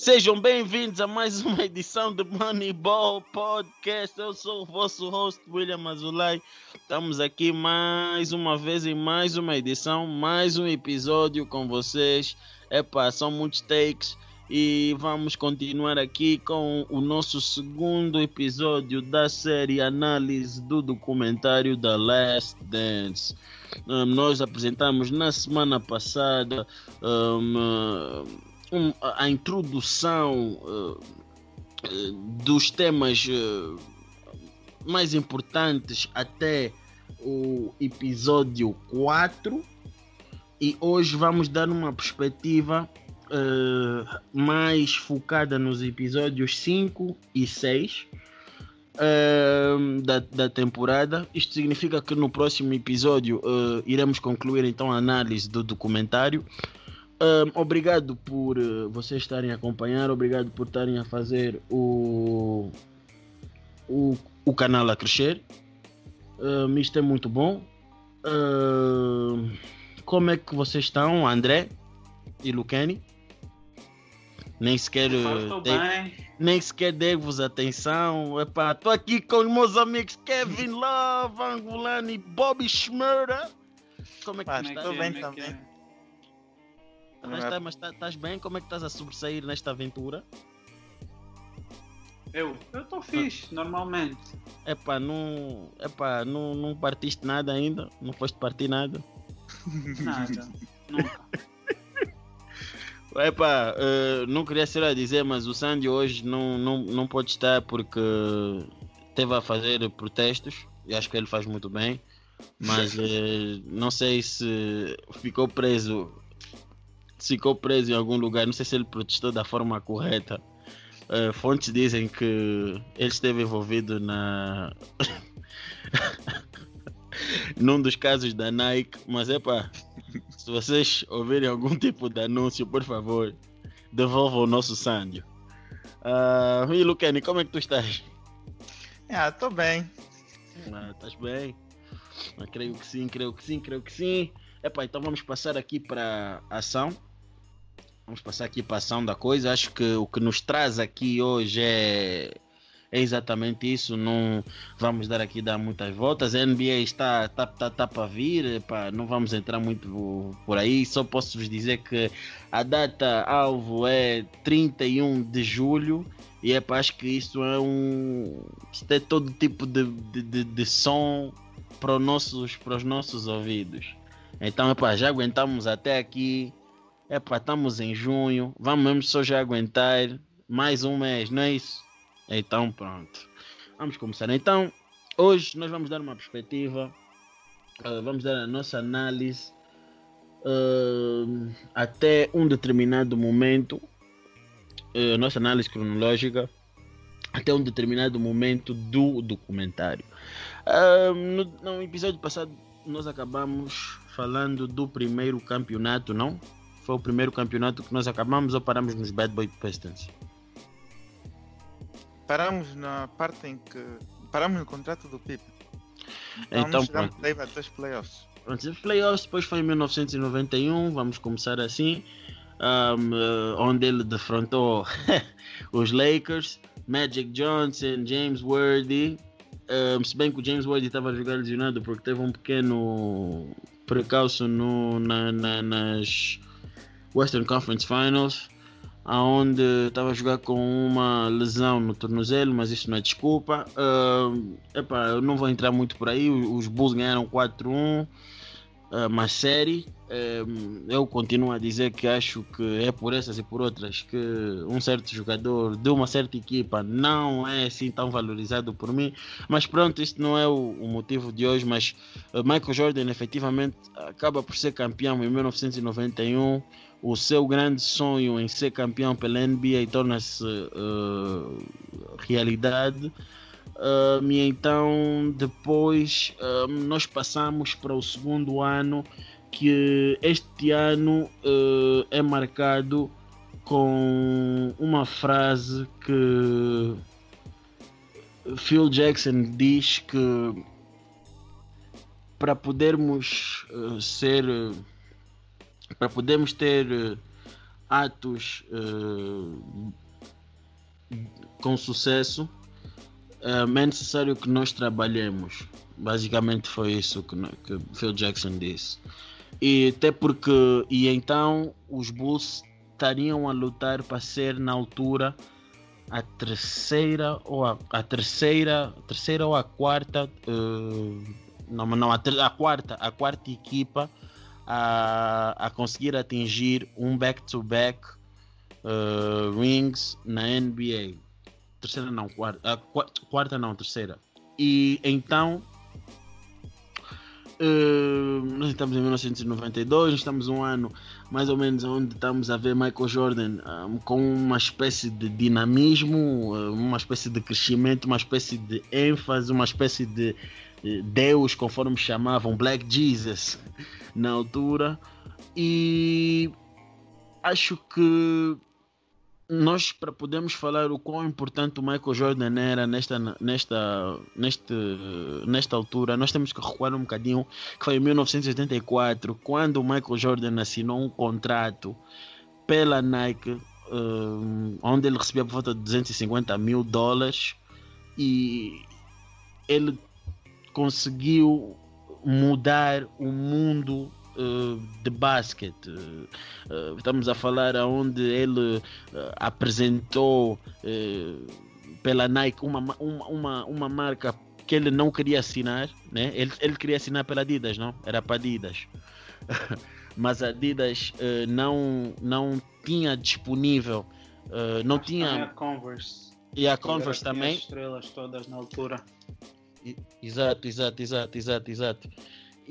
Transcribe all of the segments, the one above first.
Sejam bem-vindos a mais uma edição do Moneyball Podcast. Eu sou o vosso host, William Azulay. Estamos aqui mais uma vez em mais uma edição, mais um episódio com vocês. Epá, são muitos takes e vamos continuar aqui com o nosso segundo episódio da série análise do documentário The Last Dance. Um, nós apresentamos na semana passada um, um, a introdução uh, dos temas uh, mais importantes até o episódio 4 e hoje vamos dar uma perspectiva uh, mais focada nos episódios 5 e 6 uh, da, da temporada. Isto significa que no próximo episódio uh, iremos concluir então a análise do documentário. Um, obrigado por uh, vocês estarem a acompanhar, obrigado por estarem a fazer o, o, o canal a crescer. Um, isto é muito bom. Um, como é que vocês estão, André e Luqueni? Nem sequer, de, nem sequer devo-vos atenção. Estou aqui com os meus amigos Kevin Love, Angolani e Bobby Schmurda. Como é que estás? Estou bem também. Mas, tá, mas tá, estás bem? Como é que estás a sobressair nesta aventura? Eu? Eu estou fixe, ah. normalmente. Epá, não, epá não, não partiste nada ainda? Não foste partir nada? Nada, nunca. Epá, uh, não queria ser a dizer, mas o Sandy hoje não, não, não pode estar porque teve a fazer protestos e acho que ele faz muito bem. Mas uh, não sei se ficou preso ficou preso em algum lugar. Não sei se ele protestou da forma correta. Uh, fontes dizem que ele esteve envolvido na. num dos casos da Nike, mas é pá, se vocês ouvirem algum tipo de anúncio, por favor, devolvam o nosso Sândio. Uh, e Luquene, como é que tu estás? Ah, tô bem. Ah, estás bem? Ah, creio que sim, creio que sim, creio que sim. Epá, então vamos passar aqui para ação. Vamos passar aqui para ação da coisa. Acho que o que nos traz aqui hoje é, é exatamente isso. Não vamos dar aqui dar muitas voltas. A NBA está, está, está, está para vir. Pá, não vamos entrar muito por aí. Só posso vos dizer que a data alvo é 31 de julho. E é acho que isso é um. Isto é todo tipo de, de, de, de som para os, nossos, para os nossos ouvidos. Então, epá, já aguentamos até aqui. Epá, estamos em junho, vamos mesmo só já aguentar mais um mês, não é isso? Então pronto. Vamos começar. Então, hoje nós vamos dar uma perspectiva, uh, vamos dar a nossa análise uh, até um determinado momento, uh, nossa análise cronológica, até um determinado momento do documentário. No, no episódio passado nós acabamos falando do primeiro campeonato, não? Foi o primeiro campeonato que nós acabamos ou paramos nos Bad Boy Pistons? Paramos na parte em que. Paramos no contrato do Pipe. Então, então pronto. até os playoffs. Pronto, os playoffs depois foi em 1991, vamos começar assim, um, uh, onde ele defrontou os Lakers, Magic Johnson, James Worthy. Um, se bem que o James Worthy estava a jogar lesionado porque teve um pequeno precalço no, na, na, nas Western Conference Finals, aonde estava a jogar com uma lesão no tornozelo, mas isso não é desculpa. Uh, epá, eu não vou entrar muito por aí. Os Bulls ganharam 4-1, uh, uma série. Uh, eu continuo a dizer que acho que é por essas e por outras que um certo jogador de uma certa equipa não é assim tão valorizado por mim. Mas pronto, isso não é o, motivo de hoje. Mas uh, Michael Jordan efetivamente acaba por ser campeão em 1991 o seu grande sonho em ser campeão pela NBA torna-se uh, realidade. Uh, e então depois uh, nós passamos para o segundo ano que este ano uh, é marcado com uma frase que Phil Jackson diz que para podermos ser para podermos ter atos uh, com sucesso, uh, é necessário que nós trabalhemos. Basicamente foi isso que, que Phil Jackson disse. E até porque, e então os Bulls estariam a lutar para ser na altura a terceira ou a, a terceira, terceira ou a quarta, uh, não, não a, a, quarta, a quarta equipa a, a conseguir atingir um back-to-back -back, uh, rings na NBA. Terceira não, quarta, quarta não, terceira. E então Uh, nós estamos em 1992, estamos um ano mais ou menos onde estamos a ver Michael Jordan um, com uma espécie de dinamismo, uh, uma espécie de crescimento, uma espécie de ênfase, uma espécie de uh, Deus, conforme chamavam, Black Jesus na altura. E acho que nós para podermos falar o quão importante o Michael Jordan era nesta, nesta, neste, nesta altura, nós temos que recuar um bocadinho, que foi em 1984, quando o Michael Jordan assinou um contrato pela Nike, um, onde ele recebia por volta de 250 mil dólares e ele conseguiu mudar o mundo uh, de basquete. Uh, estamos a falar onde ele apresentou pela Nike uma, uma, uma, uma marca que ele não queria assinar, né? ele, ele queria assinar pela Adidas, não? Era para Adidas. Mas a Adidas uh, não, não tinha disponível, uh, não Acho tinha. A Converse. E a Converse também. As estrelas todas na altura. Exato, exato, exato, exato, exato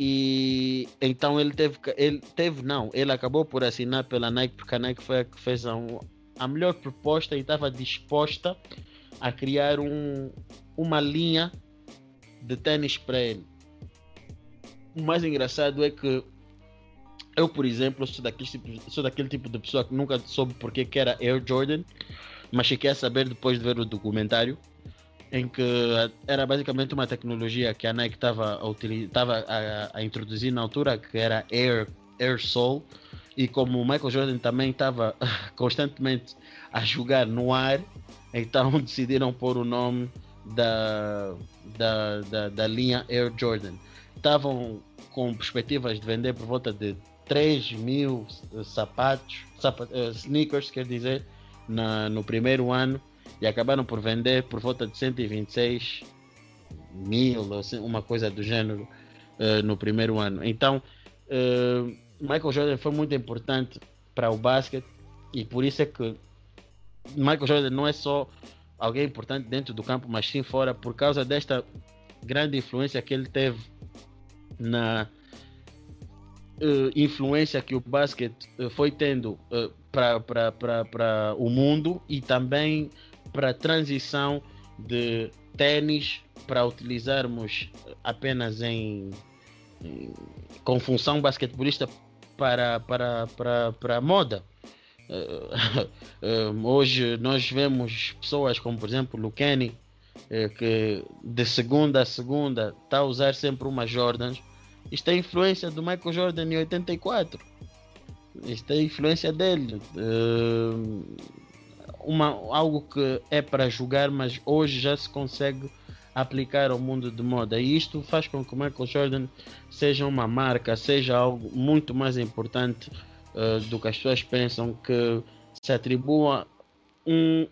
e então ele teve ele teve não ele acabou por assinar pela Nike porque a Nike foi a que fez a, a melhor proposta e estava disposta a criar um, uma linha de tênis para ele. O mais engraçado é que eu por exemplo sou daquele tipo, sou daquele tipo de pessoa que nunca soube porque que era Air Jordan mas cheguei a saber depois de ver o documentário em que era basicamente uma tecnologia que a Nike estava a, a, introduzir na altura, que era Air, Air Soul, e como o Michael Jordan também estava constantemente a jogar no ar, então decidiram pôr o nome da, da, da, da linha Air Jordan. Estavam com perspectivas de vender por volta de 3 mil sapatos, sapat, uh, sneakers, quer dizer, na, no primeiro ano e acabaram por vender por volta de 126 mil, assim, uma coisa do gênero, uh, no primeiro ano. Então, uh, Michael Jordan foi muito importante para o basquete e por isso é que Michael Jordan não é só alguém importante dentro do campo, mas sim fora, por causa desta grande influência que ele teve na uh, influência que o basquete foi tendo para o mundo e também para a transição de tênis para utilizarmos apenas em, em, com função basquetebolista para, para, para, para moda. Uh, hoje nós vemos pessoas como por exemplo o Kenny uh, que de segunda a segunda está a usar sempre uma Jordans. Isto é influência do Michael Jordan em 84 isto é influência dele. Uh, uma, algo que é para jogar, mas hoje já se consegue aplicar ao mundo de moda. E isto faz com que o Michael Jordan seja uma marca, seja algo muito mais importante uh, do que as pessoas pensam, que se atribua um,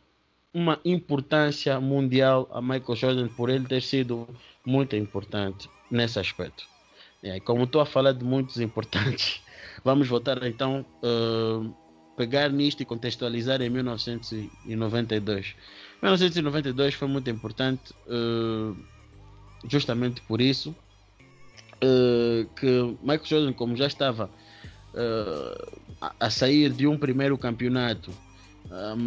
uma importância mundial a Michael Jordan por ele ter sido muito importante nesse aspecto. E como estou a falar de muitos importantes, vamos voltar então. Uh, pegar nisto e contextualizar em 1992. 1992 foi muito importante, uh, justamente por isso uh, que Michael Jordan, como já estava uh, a sair de um primeiro campeonato,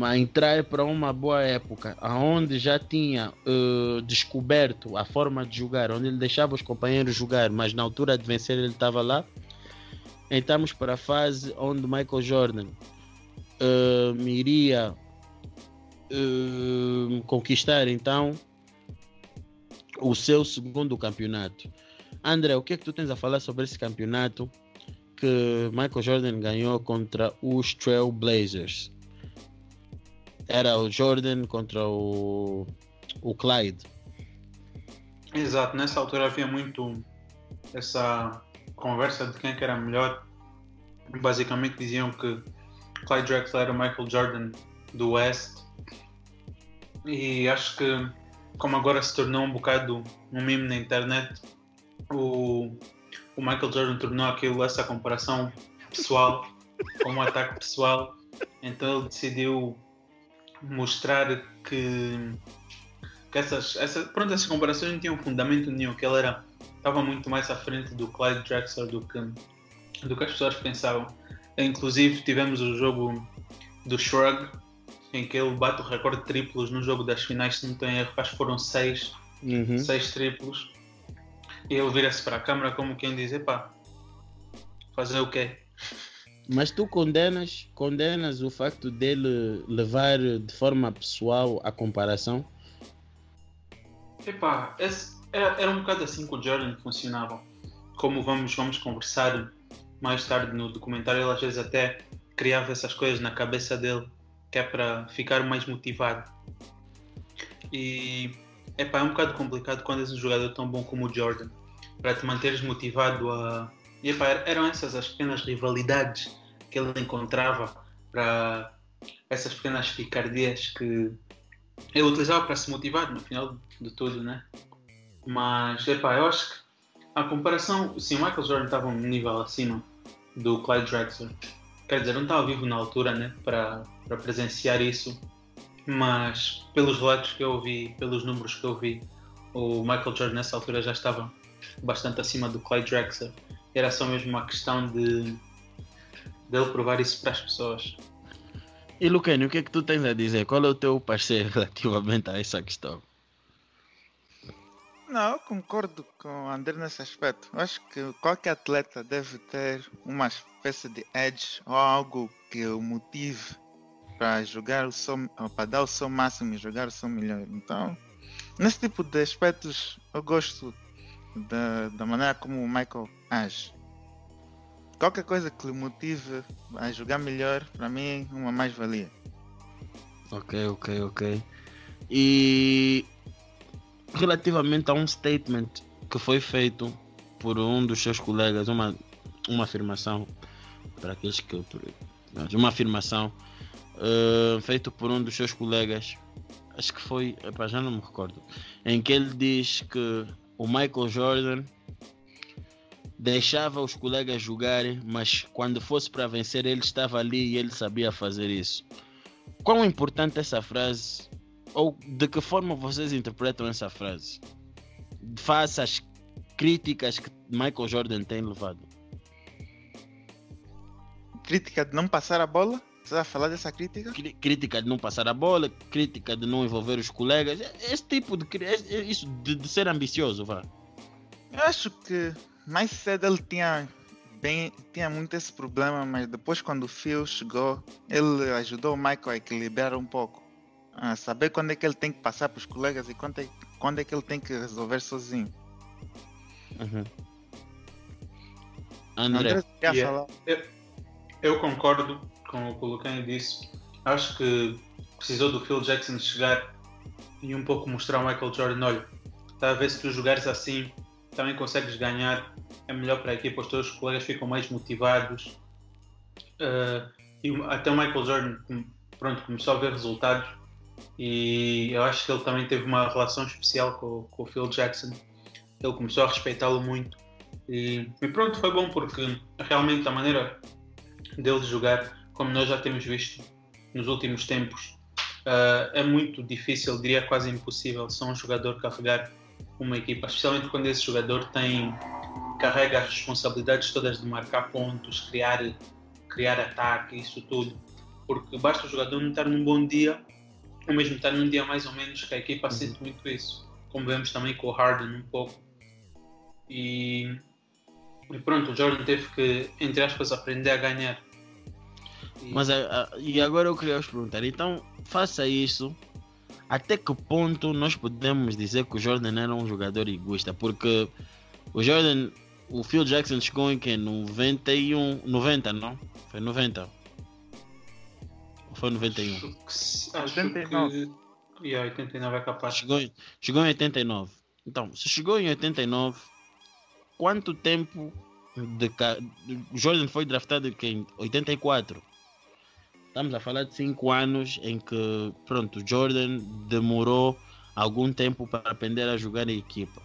a entrar para uma boa época, aonde já tinha descoberto a forma de jogar, onde ele deixava os companheiros jogar, mas na altura de vencer ele estava lá. Entramos para a fase onde Michael Jordan uh, iria uh, conquistar então o seu segundo campeonato. André, o que é que tu tens a falar sobre esse campeonato que Michael Jordan ganhou contra os Trail Blazers. Era o Jordan contra o, o Clyde. Exato, nessa altura havia muito essa conversa de quem que era melhor. Basicamente diziam que Clyde Drexler era o Michael Jordan do West. E acho que como agora se tornou um bocado um meme na internet, o, o Michael Jordan tornou aquilo, essa comparação pessoal, como um ataque pessoal. Então ele decidiu mostrar que, que essas, essa, pronto, essas comparações não tinham fundamento nenhum, que ele era, estava muito mais à frente do Clyde Drexler do que, do que as pessoas pensavam. Inclusive tivemos o jogo do Shrug, em que ele bate o recorde de triplos no jogo das finais, se não tenho erro, acho que foram seis, Uhum. seis triplos. E ele vira-se para a câmara como quem diz, epá, fazer o quê? Mas tu condenas, condenas o facto dele levar de forma pessoal a comparação? Epá, esse, era, era um bocado assim que o Jordan funcionava. Como vamos, vamos conversar mais tarde no documentário, ele às vezes até criava essas coisas na cabeça dele, que é para ficar mais motivado. E epá, é um bocado complicado quando és um jogador tão bom como o Jordan, para te manteres motivado a. E epá, eram essas as pequenas rivalidades que ele encontrava para essas pequenas picardias que ele utilizava para se motivar no final de tudo, né? Mas, epá, eu acho que a comparação, sim, o Michael Jordan estava um nível acima do Clyde Drexler. Quer dizer, não estava vivo na altura, né? Para, para presenciar isso. Mas, pelos relatos que eu ouvi, pelos números que eu vi, o Michael Jordan nessa altura já estava bastante acima do Clyde Drexler. Era só mesmo uma questão de dele provar isso para as pessoas. E Luquene, o que é que tu tens a dizer? Qual é o teu parecer relativamente a essa questão? Não, eu concordo com o André nesse aspecto. Eu acho que qualquer atleta deve ter uma espécie de edge ou algo que o motive para jogar o seu, para dar o seu máximo e jogar o seu melhor. Então, nesse tipo de aspectos, eu gosto da, da maneira como o Michael age. Qualquer coisa que lhe motive a jogar melhor, para mim, é uma mais-valia. Ok, ok, ok. E relativamente a um statement que foi feito por um dos seus colegas, uma, uma afirmação, para aqueles que. Uma afirmação uh, feito por um dos seus colegas, acho que foi, epa, já não me recordo, em que ele diz que o Michael Jordan deixava os colegas jogarem, mas quando fosse para vencer ele estava ali e ele sabia fazer isso. Quão importante essa frase ou de que forma vocês interpretam essa frase? Face às críticas que Michael Jordan tem levado. Crítica de não passar a bola? Você vai falar dessa crítica? Crítica de não passar a bola, crítica de não envolver os colegas, esse tipo de isso de, de ser ambicioso, vá. Eu acho que mais cedo ele tinha bem, tinha muito esse problema, mas depois quando o Phil chegou, ele ajudou o Michael a equilibrar um pouco. A saber quando é que ele tem que passar para os colegas e quando é, quando é que ele tem que resolver sozinho. Uhum. André, André quer Yeah. falar? Eu, eu concordo com o que o Lucani disse. Acho que precisou do Phil Jackson chegar e um pouco mostrar ao Michael Jordan: olha, está a ver se tu jogares assim, também consegues ganhar, é melhor para a equipa, os teus colegas ficam mais motivados. Uh, e até o Michael Jordan pronto, começou a ver resultados e eu acho que ele também teve uma relação especial com, com o Phil Jackson. Ele começou a respeitá-lo muito e, e pronto, foi bom porque realmente a maneira dele jogar, como nós já temos visto nos últimos tempos, uh, é muito difícil, diria quase impossível, só um jogador carregar uma equipa, especialmente quando esse jogador tem carrega as responsabilidades todas de marcar pontos, criar, criar ataque, isso tudo. Porque basta o jogador não estar num bom dia, ou mesmo estar num dia mais ou menos, que a equipa Uhum. sente muito isso. Como vemos também com o Harden um pouco. E, e pronto, o Jordan teve que, entre aspas, aprender a ganhar. E- mas a- a- e agora eu queria vos perguntar, então faça isso. Até que ponto nós podemos dizer que o Jordan era um jogador egoísta? Porque o Jordan, o Phil Jackson chegou em que? 91, 90, não? Foi 90. Foi 91? Acho que, acho 89. que. Yeah, 89 é capaz. Chegou, em- chegou em 89. Então, se chegou em 89, quanto tempo de Jordan foi draftado em que? em 84? Estamos a falar de 5 anos em que, pronto, o Jordan demorou algum tempo para aprender a jogar em equipa.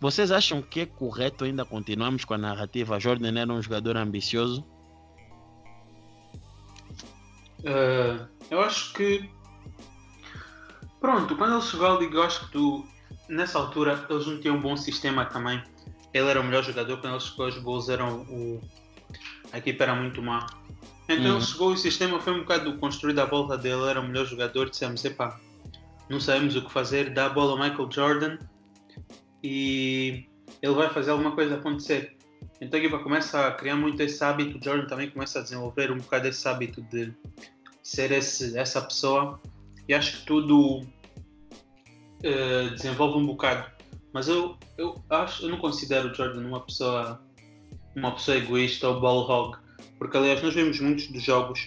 Vocês acham que é correto ainda continuarmos com a narrativa? Jordan era um jogador ambicioso? Uh, eu acho que. Pronto, quando ele chegou à liga, eu acho que tu, nessa altura eles não tinham um bom sistema também. Ele era o melhor jogador, quando ele chegou, os Bulls eram o. A equipa era muito má. Então Uhum. ele chegou, o sistema foi um bocado construído à volta dele, ele era o melhor jogador. Dissemos: epá, não sabemos o que fazer, dá a bola ao Michael Jordan e ele vai fazer alguma coisa acontecer. Então equipa começa a criar muito esse hábito, o Jordan também começa a desenvolver um bocado esse hábito de ser esse, essa pessoa. E acho que tudo eh, desenvolve um bocado. Mas eu, eu acho, eu não considero o Jordan uma pessoa uma pessoa egoísta ou ball hog, porque aliás nós vemos muitos dos jogos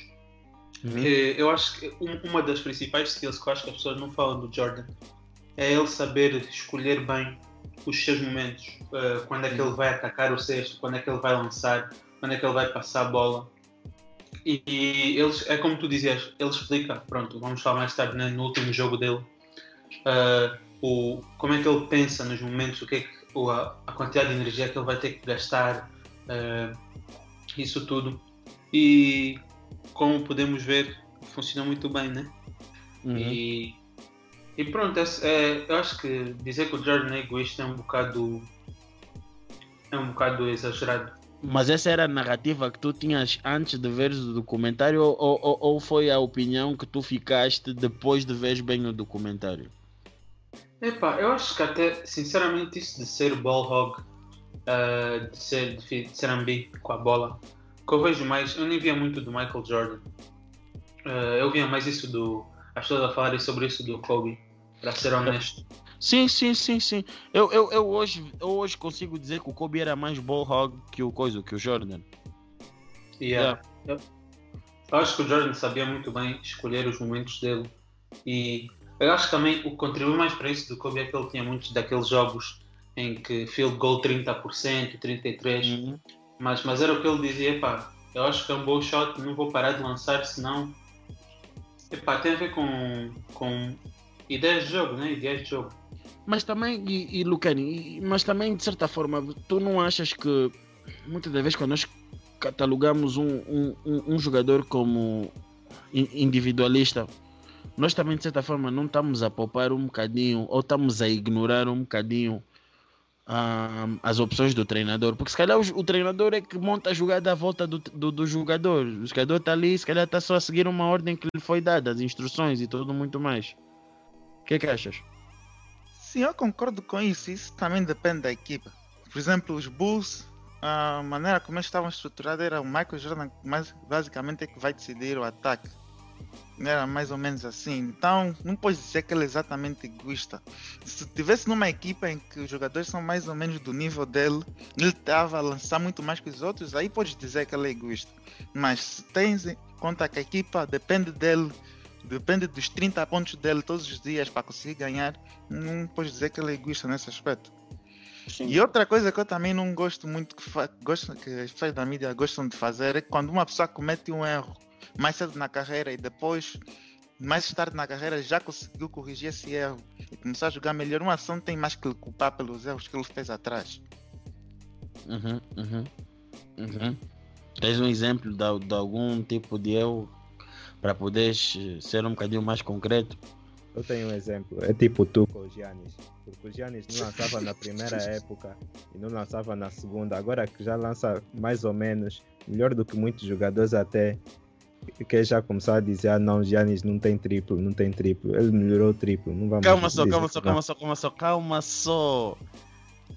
que eu acho que um- uma das principais skills que eu acho que as pessoas não falam do Jordan é ele saber escolher bem os seus momentos. eh, quando é que ele vai atacar o cesto, quando é que ele vai lançar, quando é que ele vai passar a bola. E, e eles, é como tu dizias, ele explica, pronto, vamos falar mais tarde né, no último jogo dele, eh, o, como é que ele pensa nos momentos, o que é que, o- a, a quantidade de energia que ele vai ter que gastar, eh, isso tudo. E como podemos ver, funciona muito bem, né? Uhum. E, e pronto, esse- é, eu acho que dizer que o Jordan é egoísta é um bocado. é um bocado exagerado. Mas essa era a narrativa que tu tinhas antes de veres o documentário ou, ou, ou foi a opinião que tu ficaste depois de veres bem o documentário? Epá, eu acho que até, sinceramente, isso de ser ball hog, ah, de, ser, de, de ser ambi com a bola, que eu vejo mais, eu nem via muito do Michael Jordan. Ah, eu via mais isso do. as pessoas a falarem sobre isso do Kobe, para ser honesto. Sim, sim, sim, sim. Eu, eu, eu, hoje, eu hoje consigo dizer que o Kobe era mais ball hog que o coisa, que o Jordan. Yeah. Eu eu acho que o Jordan sabia muito bem escolher os momentos dele e eu acho que também o que contribuiu mais para isso do Kobe é que ele tinha muitos daqueles jogos em que field goal 30%, 33%, Uhum. mas, mas era o que ele dizia, epá, eu acho que é um bom shot, não vou parar de lançar, senão epá, tem a ver com, com ideias de jogo, né? Ideias de jogo. Mas também, e, e Lucani, mas também de certa forma, tu não achas que muitas das vezes quando nós catalogamos um, um, um, um jogador como in- individualista, nós também de certa forma não estamos a poupar um bocadinho ou estamos a ignorar um bocadinho ah, as opções do treinador, porque se calhar o, o treinador é que monta a jogada à volta do, do, do jogador, o jogador está ali, se calhar está só a seguir uma ordem que lhe foi dada, as instruções e tudo muito mais. O que é que achas? Sim, eu concordo com isso. Isso também depende da equipa. Por exemplo, os Bulls, a maneira como eles estavam estruturados era o Michael Jordan, mas basicamente é que vai decidir o ataque. Era mais ou menos assim. Então, não pode dizer que ele é exatamente egoísta. Se tivesse numa equipa em que os jogadores são mais ou menos do nível dele, ele estava a lançar muito mais que os outros, aí podes dizer que ele é egoísta. Mas se tens em conta que a equipa depende dele, depende dos 30 pontos dele todos os dias para conseguir ganhar, não podes dizer que ele é egoísta nesse aspecto. E outra coisa que eu também não gosto muito, que, fa- gosto, que as pessoas da mídia gostam de fazer, é quando uma pessoa comete um erro mais cedo na carreira e depois, mais tarde na carreira, já conseguiu corrigir esse erro e começar a jogar melhor, uma ação tem mais que lhe culpar pelos erros que ele fez atrás. Uhum, uhum, uhum. Tens um exemplo de, de algum tipo de erro para poderes eh, ser um bocadinho mais concreto? Eu tenho um exemplo, é tipo tu com o Giannis. Porque o Giannis não lançava na primeira época e não lançava na segunda. Agora que já lança mais ou menos, melhor do que muitos jogadores até, que já começaram a dizer, ah não, Giannis não tem triplo, não tem triplo. Ele melhorou o triplo, não vamos Calma só, calma só, calma só, calma só, calma só.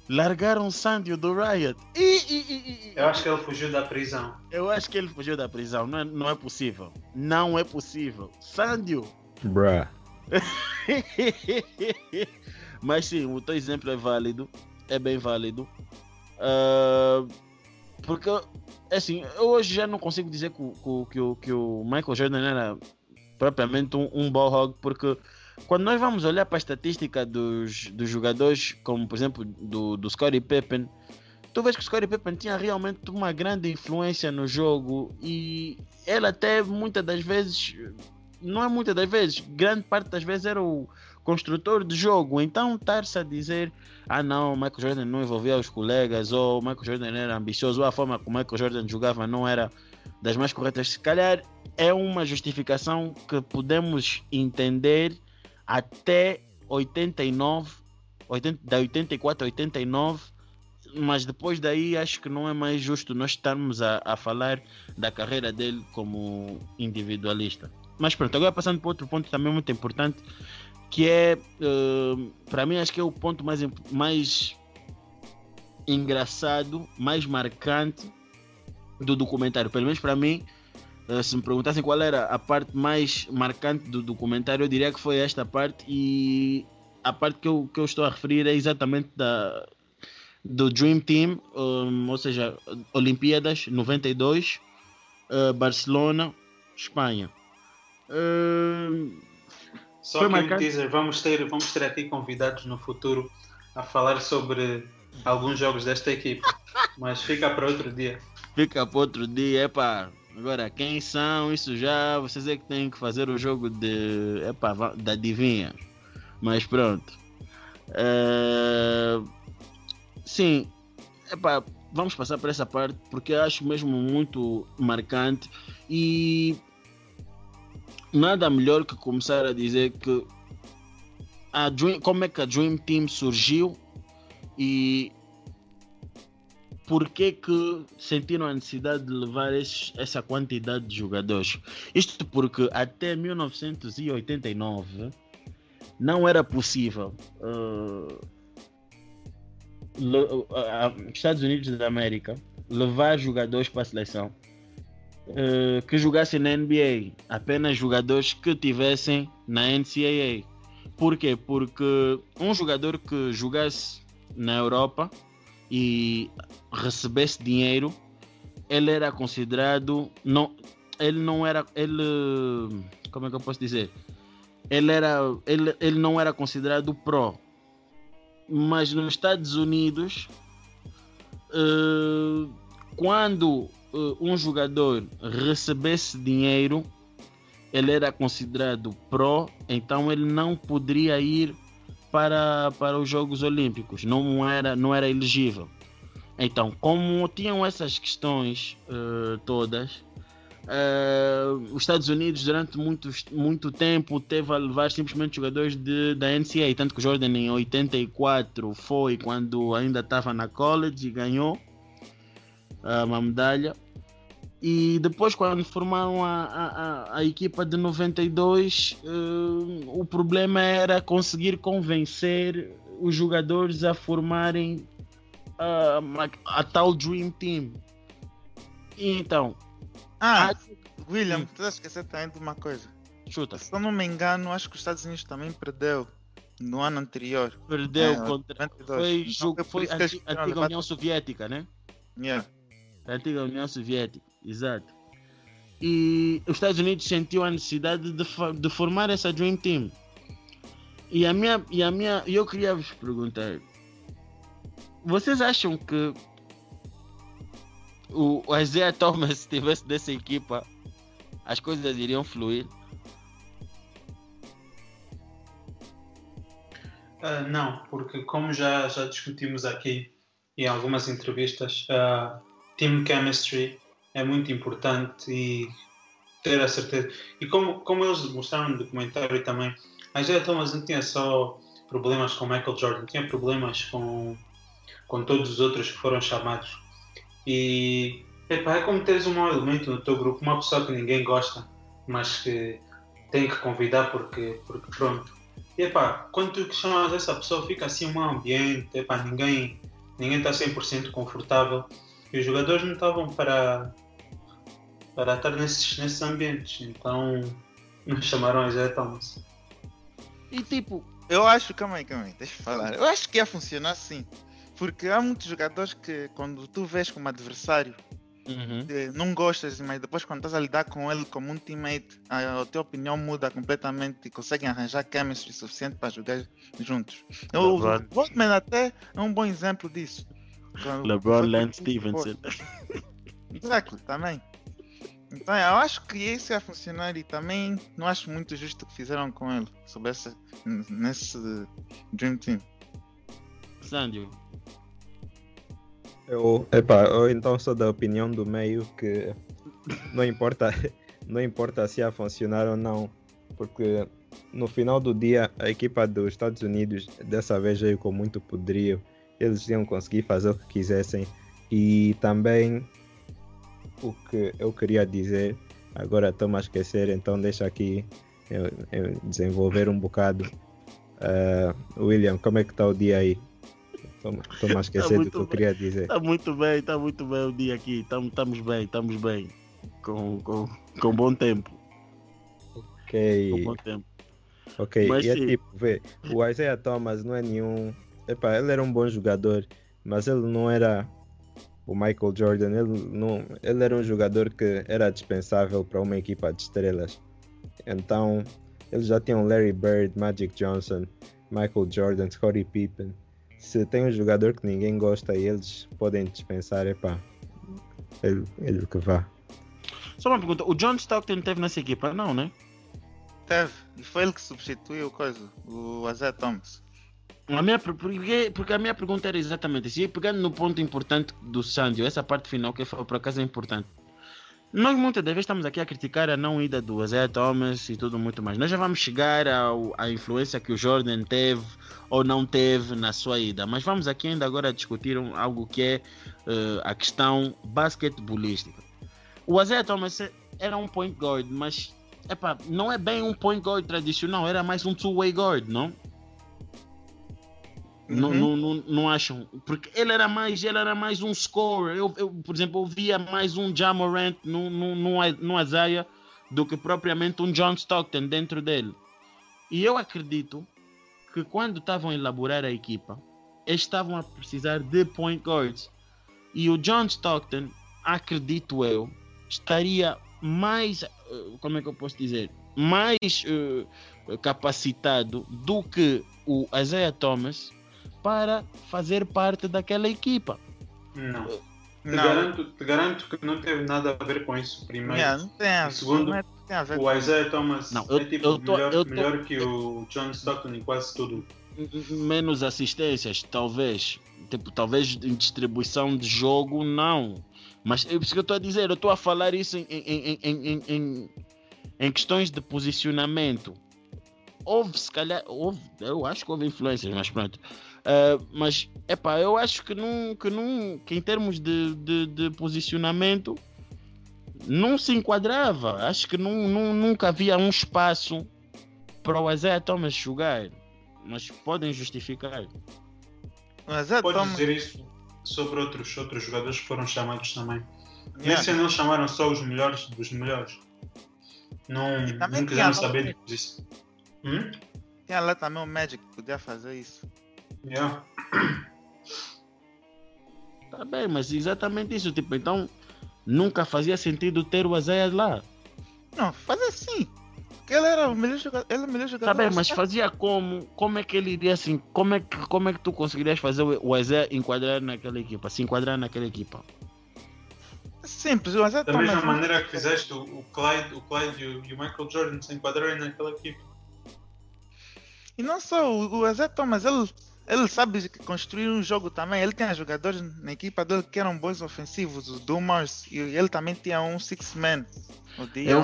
Largaram o Sandio do Riot. Ih, ih, ih. Eu acho que ele fugiu da prisão. Eu acho que ele fugiu da prisão. Não é, não é possível. Não é possível. Sandio. Bruh. Mas sim, o teu exemplo é válido. É bem válido. Uh, porque, assim, eu hoje já não consigo dizer que, que, que, o, que o Michael Jordan era propriamente um, um ball hog, porque quando nós vamos olhar para a estatística dos, dos jogadores, como por exemplo do, do Scottie Pippen, tu vês que o Scottie Pippen tinha realmente uma grande influência no jogo e ele até muitas das vezes, não é muitas das vezes, grande parte das vezes era o construtor de jogo. Então estar-se a dizer, ah não, o Michael Jordan não envolvia os colegas, ou o Michael Jordan era ambicioso, ou a forma como o Michael Jordan jogava não era das mais corretas, se calhar é uma justificação que podemos entender até 89, 80, da 84 a 89, mas depois daí acho que não é mais justo nós estarmos a, a falar da carreira dele como individualista. Mas pronto, agora passando para outro ponto também muito importante, que é, uh, para mim, acho que é o ponto mais, mais engraçado, mais marcante do documentário. Pelo menos para mim, se me perguntassem qual era a parte mais marcante do documentário, eu diria que foi esta parte. E a parte que eu, que eu estou a referir é exatamente da, do Dream Team, um, ou seja, Olimpíadas 92, uh, Barcelona, Espanha. Uh, Só que marcado... um teaser, vamos ter, vamos ter aqui convidados no futuro a falar sobre alguns jogos desta equipe, mas fica para outro dia. Fica para outro dia, é pá. Agora, quem são? Isso já vocês é que têm que fazer o jogo de, epa, da adivinha. Mas pronto. Uh, sim, vamos passar por essa parte porque acho mesmo muito marcante e nada melhor que começar a dizer que a Dream, como é que a Dream Team surgiu e por que, que sentiram a necessidade de levar esses, essa quantidade de jogadores. Isto porque até 1989 não era possível uh, Estados Unidos da América levar jogadores para a seleção uh, que jogassem na NBA, apenas jogadores que tivessem na NCAA. Por quê? Porque um jogador que jogasse na Europa e recebesse dinheiro, ele era considerado não, ele não era ele como é que eu posso dizer? Ele era ele, ele não era considerado pro. Mas nos Estados Unidos uh, quando uh, um jogador recebesse dinheiro, ele era considerado pro, então ele não poderia ir para, para os Jogos Olímpicos, não era, não era elegível. Então, como tinham essas questões uh, todas, uh, os Estados Unidos durante muito, muito tempo teve a levar simplesmente jogadores de, da NCAA, tanto que o Jordan em 84 foi quando ainda estava na college e ganhou uh, uma medalha. E depois, quando formaram a, a, a equipa de 92, uh, o problema era conseguir convencer os jogadores a formarem uh, a, a, tal Dream Team. E então. Ah, a... William, tu estás esquecendo também de uma coisa. Chuta. Se eu não me engano, acho que os Estados Unidos também perdeu no ano anterior. Perdeu é, contra. 92. Foi, jogo, foi, foi a antiga União Soviética, né? Yeah. A antiga União Soviética. Exato. E os Estados Unidos sentiu a necessidade de, de formar essa Dream Team. E a minha, e a minha, eu queria vos perguntar: vocês acham que o, Isaiah Thomas estivesse dessa equipa, as coisas iriam fluir? Uh, não, porque como já, já discutimos aqui em algumas entrevistas, uh, team chemistry é muito importante e ter a certeza. E como, como eles mostraram no documentário também, a Isaiah Thomas não tinha só problemas com Michael Jordan, tinha problemas com, com todos os outros que foram chamados. E epa, é como teres um mau elemento no teu grupo, uma pessoa que ninguém gosta, mas que tem que convidar porque, porque pronto. E epá, quando tu chamas essa pessoa, fica assim um ambiente, epá, ninguém ninguém está 100% confortável. E os jogadores não estavam para, para estar nesses, nesses ambientes. Então não chamaram a Isaiah Thomas. E tipo. Eu acho, calma aí, calma aí, deixa eu falar. Eu acho que ia funcionar assim. Porque há muitos jogadores que quando tu vês como adversário, Uhum. eh, não gostas, mas depois quando estás a lidar com ele como um teammate, a, a tua opinião muda completamente e conseguem arranjar chemistry suficiente para jogar juntos. O. Rodman até é um bom exemplo disso. LeBron Lance Stevenson. Exato, também. Então eu acho que isso ia funcionar e também não acho muito justo o que fizeram com ele sobre essa, nesse Dream Team. Sandio. Eu, epa, eu então sou da opinião do meio que não importa, não importa se ia funcionar ou não, porque no final do dia a equipa dos Estados Unidos dessa vez veio com muito poderio, eles iam conseguir fazer o que quisessem e também o que eu queria dizer, agora estou-me a esquecer, então deixa aqui eu, eu desenvolver um bocado. Ah, William, como é que está o dia aí? Estou-me a esquecer do muito que eu bem. queria dizer. Tá muito bem, tá muito bem o dia aqui. Estamos bem, estamos bem. Com, com, com bom tempo. Com Ok, bom tempo. ok. Mas e é sim. tipo, vê, o Isaiah Thomas não é nenhum. Epá, ele era um bom jogador, mas ele não era o Michael Jordan. Ele, não, ele era um jogador que era dispensável para uma equipa de estrelas. Então, eles já tinham Larry Bird, Magic Johnson, Michael Jordan, Scottie Pippen. Se tem um jogador que ninguém gosta e eles podem dispensar, epá, ele, ele que vá. Só uma pergunta: o John Stockton teve nessa equipa? Não, né? Teve, e foi ele que substituiu o coisa, o Isaiah Thomas. A minha, porque, porque a minha pergunta era exatamente isso. E pegando no ponto importante do Sandio, essa parte final que foi por acaso é importante. Nós muitas das vezes estamos aqui a criticar a não ida do Isaiah Thomas e tudo muito mais. Nós já vamos chegar ao, à influência que o Jordan teve ou não teve na sua ida. Mas vamos aqui ainda agora discutir um- algo que é eh, a questão basquetebolística. O Isaiah Thomas era um point guard, mas epá, não é bem um point guard tradicional, era mais um two-way guard, não? Não, Uhum. não, não, não acham? Porque ele era mais, ele era mais um scorer. Eu, eu, por exemplo, eu via mais um Jamorant no, no, no, no Isaiah do que propriamente um John Stockton dentro dele. E eu acredito que quando estavam a elaborar a equipa, eles estavam a precisar de point guards. E o John Stockton, acredito eu, estaria mais, eh, como é que eu posso dizer, mais eh, capacitado do que o Isaiah Thomas para fazer parte daquela equipa. Não. Te, Não, Garanto, te garanto que não teve nada a ver com isso primeiro. yeah, não tem segundo, não é- tem O Isaiah Thomas Não, eu- é tipo eu tô- melhor, eu tô- melhor que o John Stockton em quase tudo. Menos assistências, talvez. Tipo, talvez em distribuição de jogo, não. Mas é isso que eu estou a dizer. Eu estou a falar isso em, em, em, em, em, em- em questões de posicionamento. Houve, se calhar, houve, eu acho que houve influências, mas pronto. Ah, mas, epá, eu acho que, não, que, não, que em termos de, de, de posicionamento não se enquadrava. Acho que não, não, nunca havia um espaço para o Isaiah Thomas jogar. Mas podem justificar. Isaiah Podes Thomas. dizer isso sobre outros, outros jogadores que foram chamados também. yeah, Nesse eles chamaram só os melhores dos melhores. Não, não quiseram a- saber disso. Hum? Tinha lá também o Magic que podia fazer isso. Yeah. Tá bem, mas exatamente isso. Tipo, então nunca fazia sentido ter o Isaiah lá. Não, faz assim. Porque ele era o melhor jogador. Ele é o melhor jogador. Tá bem, mas fazia como? Como é que ele iria assim? Como é que, como é que tu conseguirias fazer o Isaiah enquadrar naquela equipa? Se enquadrar naquela equipa? É simples, o Isaiah Da Thomas. mesma maneira que fizeste o, o Clyde, o Clyde e, o, e o Michael Jordan se enquadrarem naquela equipe. E não só, o, o Isaiah Thomas, ele, ele sabe construir um jogo também. Ele tinha jogadores na equipa dele que eram bons ofensivos, os Dumas, e ele também tinha um six-man. O Eu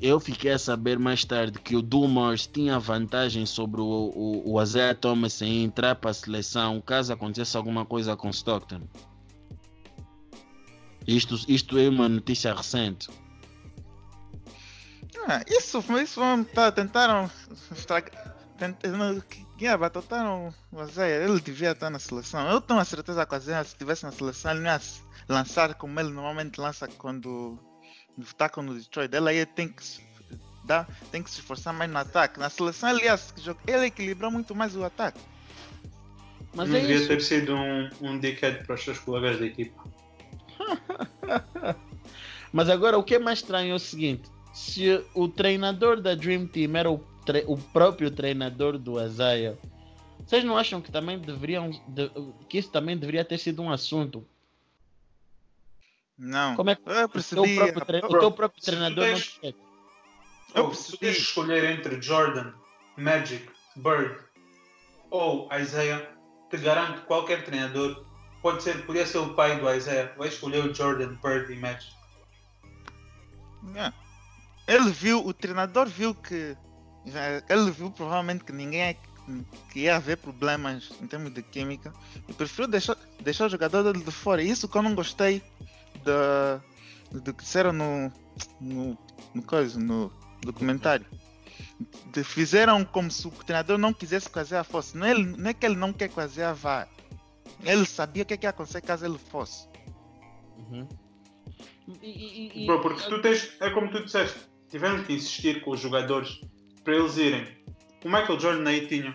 eu fiquei a saber mais tarde que o Dumas tinha vantagem sobre o, o, o Isaiah Thomas em entrar para a seleção caso acontecesse alguma coisa com Stockton. Isto, isto é uma notícia recente. Ah, isso, isso tá, tentaram estragar. Tentaram, yeah, batotaram o Isaiah. Ele devia estar na seleção. Eu tenho a certeza que se estivesse na seleção, ele não ia se lançar como ele normalmente lança quando está com o Detroit. Ele aí tem que, se- dar, tem que se esforçar mais no ataque. Na seleção, ele, ia ele equilibrou muito mais o ataque. Mas não é devia isso. ter sido um, um dickhead para os seus colegas da equipa. Mas agora o que é mais estranho é o seguinte: se o treinador da Dream Team era o, o próprio treinador do Azaia, vocês não acham que também deveriam de- que isso também deveria ter sido um assunto? Não. Como é que Eu o teu percebi. próprio, tre- o teu próprio se tu treinador não tens-? Eu Oh, se tu percebi. de escolher entre Jordan, Magic, Bird ou Isaiah, te garanto que qualquer treinador pode ser, podia ser o pai do Isaiah, vai escolher o Jordan, Bird e Magic. Yeah. Ele viu, o treinador viu que. Já- Ele viu provavelmente que ninguém é- que ia haver problemas em termos de química e preferiu deixar, deixar o jogador dele de fora. Isso que eu não gostei da, do que disseram no, no, no, coisa, no documentário. De- fizeram como se o treinador não quisesse fazer a força. Não é, ele- não é que ele não quer fazer a VAR. Ele sabia o que, é que ia acontecer caso ele fosse. Uhum. E- e- e- Bro, porque tu tens, é como tu disseste, tiveram que insistir com os jogadores para eles irem. O Michael Jordan aí tinha,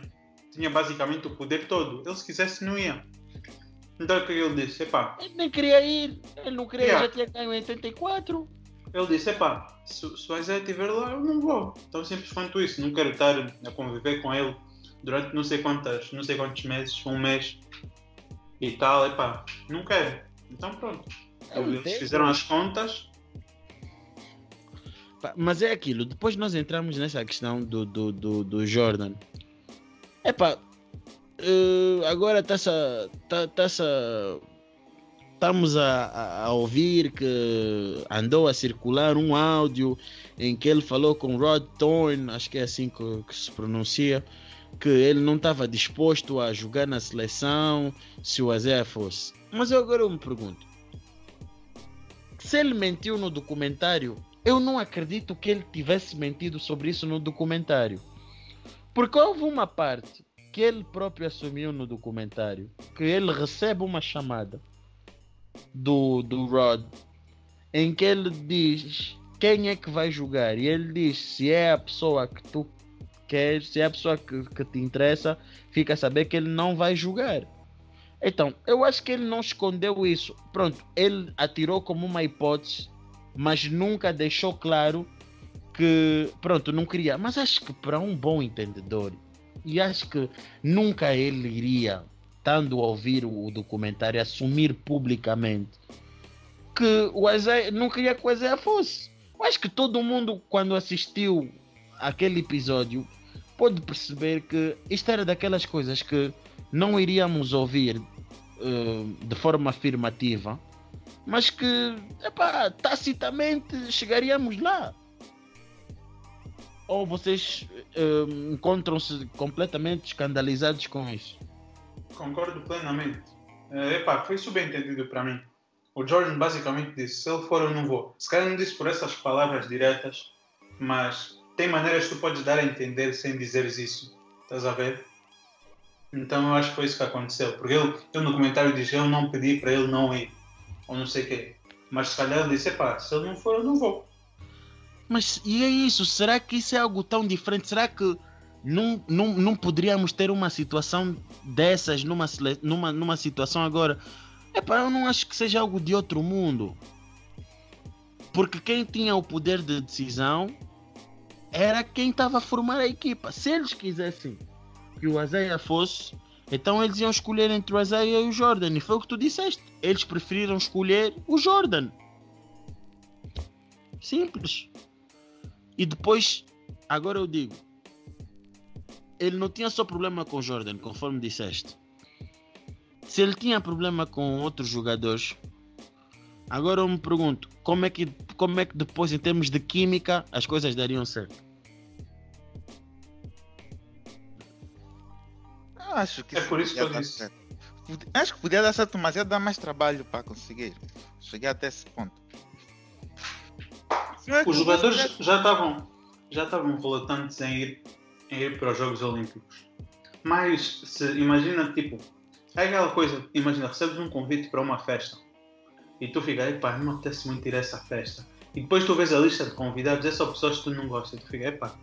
tinha basicamente o poder todo. Ele se quisesse não ia. Então o que ele disse? Epá, Ele nem queria ir, ele não queria, Yeah. já tinha ganho em 84. Ele disse, epá, se, se o Isaiah estiver lá, eu não vou. Tão simples quanto isso. Não quero estar a conviver com ele durante não sei quantas, não sei quantos meses, um mês e tal, epá, não quero. Então pronto. Eu Eles fizeram as contas. Mas é aquilo, depois nós entramos nessa questão do, do, do, do Jordan. Epá, eh, agora está-se a. Tá, a- Estamos a- a ouvir que andou a circular um áudio em que ele falou com Rod Thorne, acho que é assim que, que se pronuncia, que ele não estava disposto a jogar na seleção se o Azé fosse. Mas eu agora eu me pergunto: se ele mentiu no documentário, eu não acredito que ele tivesse mentido sobre isso no documentário. Porque houve uma parte que ele próprio assumiu no documentário que ele recebe uma chamada do, do Rod em que ele diz quem é que vai jogar e ele diz se é a pessoa que tu queres, se é a pessoa que, que te interessa, fica a saber que ele não vai jogar. Então, eu acho que ele não escondeu isso. Pronto, ele atirou como uma hipótese, mas nunca deixou claro que, pronto, não queria. Mas acho que para um bom entendedor, e acho que nunca ele iria, estando a ouvir o documentário, assumir publicamente que o Isaiah não queria que o Isaiah fosse. Eu acho que todo mundo, quando assistiu aquele episódio, pode perceber que isto era daquelas coisas que não iríamos ouvir eh, de forma afirmativa, mas que, epá, tacitamente chegaríamos lá. Ou vocês eh, encontram-se completamente escandalizados com isso? Concordo plenamente. É, epá, foi subentendido para mim. O Jordan basicamente disse: se ele for, eu não vou. Se calhar não disse por essas palavras diretas, mas tem maneiras que tu podes dar a entender sem dizeres isso. Estás a ver? Então eu acho que foi isso que aconteceu. Porque ele, ele no comentário diz: eu não pedi para ele não ir. Ou não sei o quê. Mas se calhar ele disse: epá, se ele não for, eu não vou. Mas e é isso? Será que isso é algo tão diferente? Será que não, não, não poderíamos ter uma situação dessas numa, numa, numa situação agora? É para eu não acho que seja algo de outro mundo. Porque quem tinha o poder de decisão era quem estava a formar a equipa. Se eles quisessem que o Azeia fosse, então eles iam escolher entre o Azeia e o Jordan. E foi o que tu disseste. Eles preferiram escolher o Jordan. Simples. E depois, agora eu digo, ele não tinha só problema com o Jordan, conforme disseste. Se ele tinha problema com outros jogadores, agora eu me pergunto, como é que, como é que depois, em termos de química, as coisas dariam certo? Acho que É por isso que eu podia dar disse. certo. Acho que podia dar certo, mas ia dar mais trabalho para conseguir chegar até esse ponto. É Os jogadores já estavam já estavam relutantes em ir, em ir para os Jogos Olímpicos. Mas se imagina tipo, é aquela coisa, imagina, recebes um convite para uma festa e tu fica, epá, não me apetece muito ir a essa festa. E depois tu vês a lista de convidados, é só pessoas que tu não gostas, e tu fica, epá,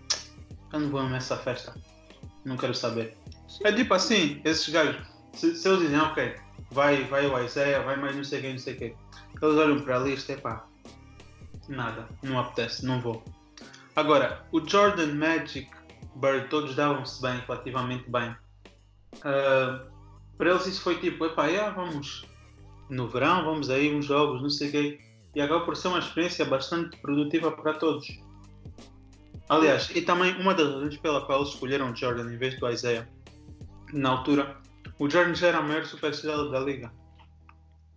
eu não vou nessa festa, não quero saber. É tipo assim, esses gajos, Se, se eles dizem, ok, vai, vai o Isaiah, vai mais não sei quem, não sei quem. Eles olham para a lista e pá, nada, não apetece, não vou. Agora, o Jordan Magic Bird, todos davam-se bem, relativamente bem. Uh, para eles isso foi tipo, epá, yeah, vamos no verão, vamos aí uns jogos, não sei o quê. E acaba por ser uma experiência bastante produtiva para todos. Aliás, e também uma das razões pela qual escolheram o Jordan em vez do Isaiah, na altura, o Jordan já era a maior superestrela da liga.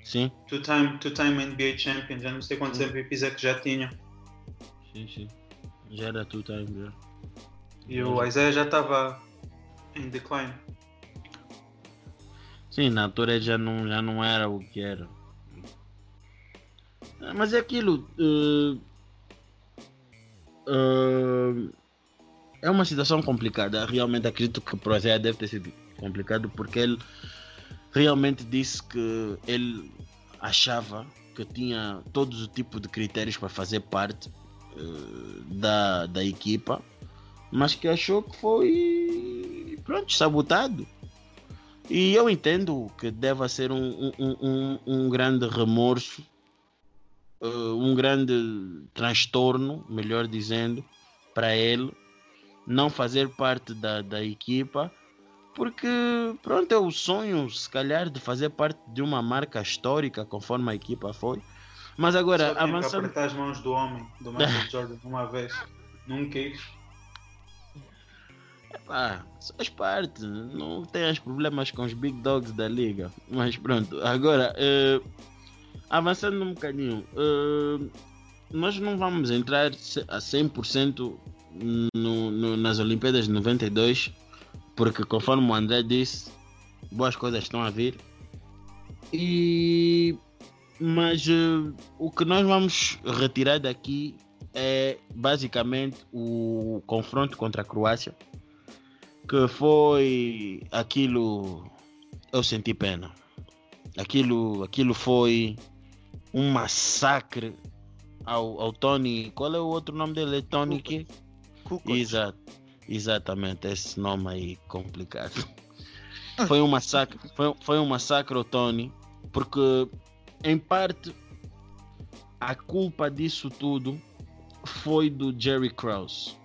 Sim. Two-time two -time NBA champion, já não sei quantos Sim. MVPs é que já tinha. Sim, sim. Já era two time, já. E o Isaiah já estava em decline. Sim, na altura já não, já não era o que era. Ah, Mas é aquilo. eh, é uma situação complicada. Realmente acredito que o Isaiah deve ter sido complicado porque ele realmente disse que ele achava que tinha todos os tipos de critérios para fazer parte eh, da, da equipa, mas que achou que foi pronto, sabotado. E eu entendo que deva ser um, um, um, um grande remorso, eh, um grande transtorno, melhor dizendo, para ele não fazer parte da, da equipa, porque pronto, é o sonho, se calhar, de fazer parte de uma marca histórica, conforme a equipa foi. Mas agora, Só avançando. apertar as mãos do homem, do Michael Jordan, uma vez. Não quis. Ah, faz parte, não tenhas problemas com os big dogs da liga. Mas pronto, agora, eh, avançando um bocadinho, eh, nós não vamos entrar a 100% no, no, nas Olimpíadas de 92, porque conforme o André disse, boas coisas estão a vir. E, mas eh, o que nós vamos retirar daqui é basicamente o confronto contra a Croácia que foi aquilo eu senti pena aquilo aquilo foi um massacre ao, ao Tony qual é o outro nome dele é Tony que. Exato, exatamente, esse nome aí complicado. Foi um massacre, foi, foi um massacre ao Tony, porque em parte a culpa disso tudo foi do Jerry Krause.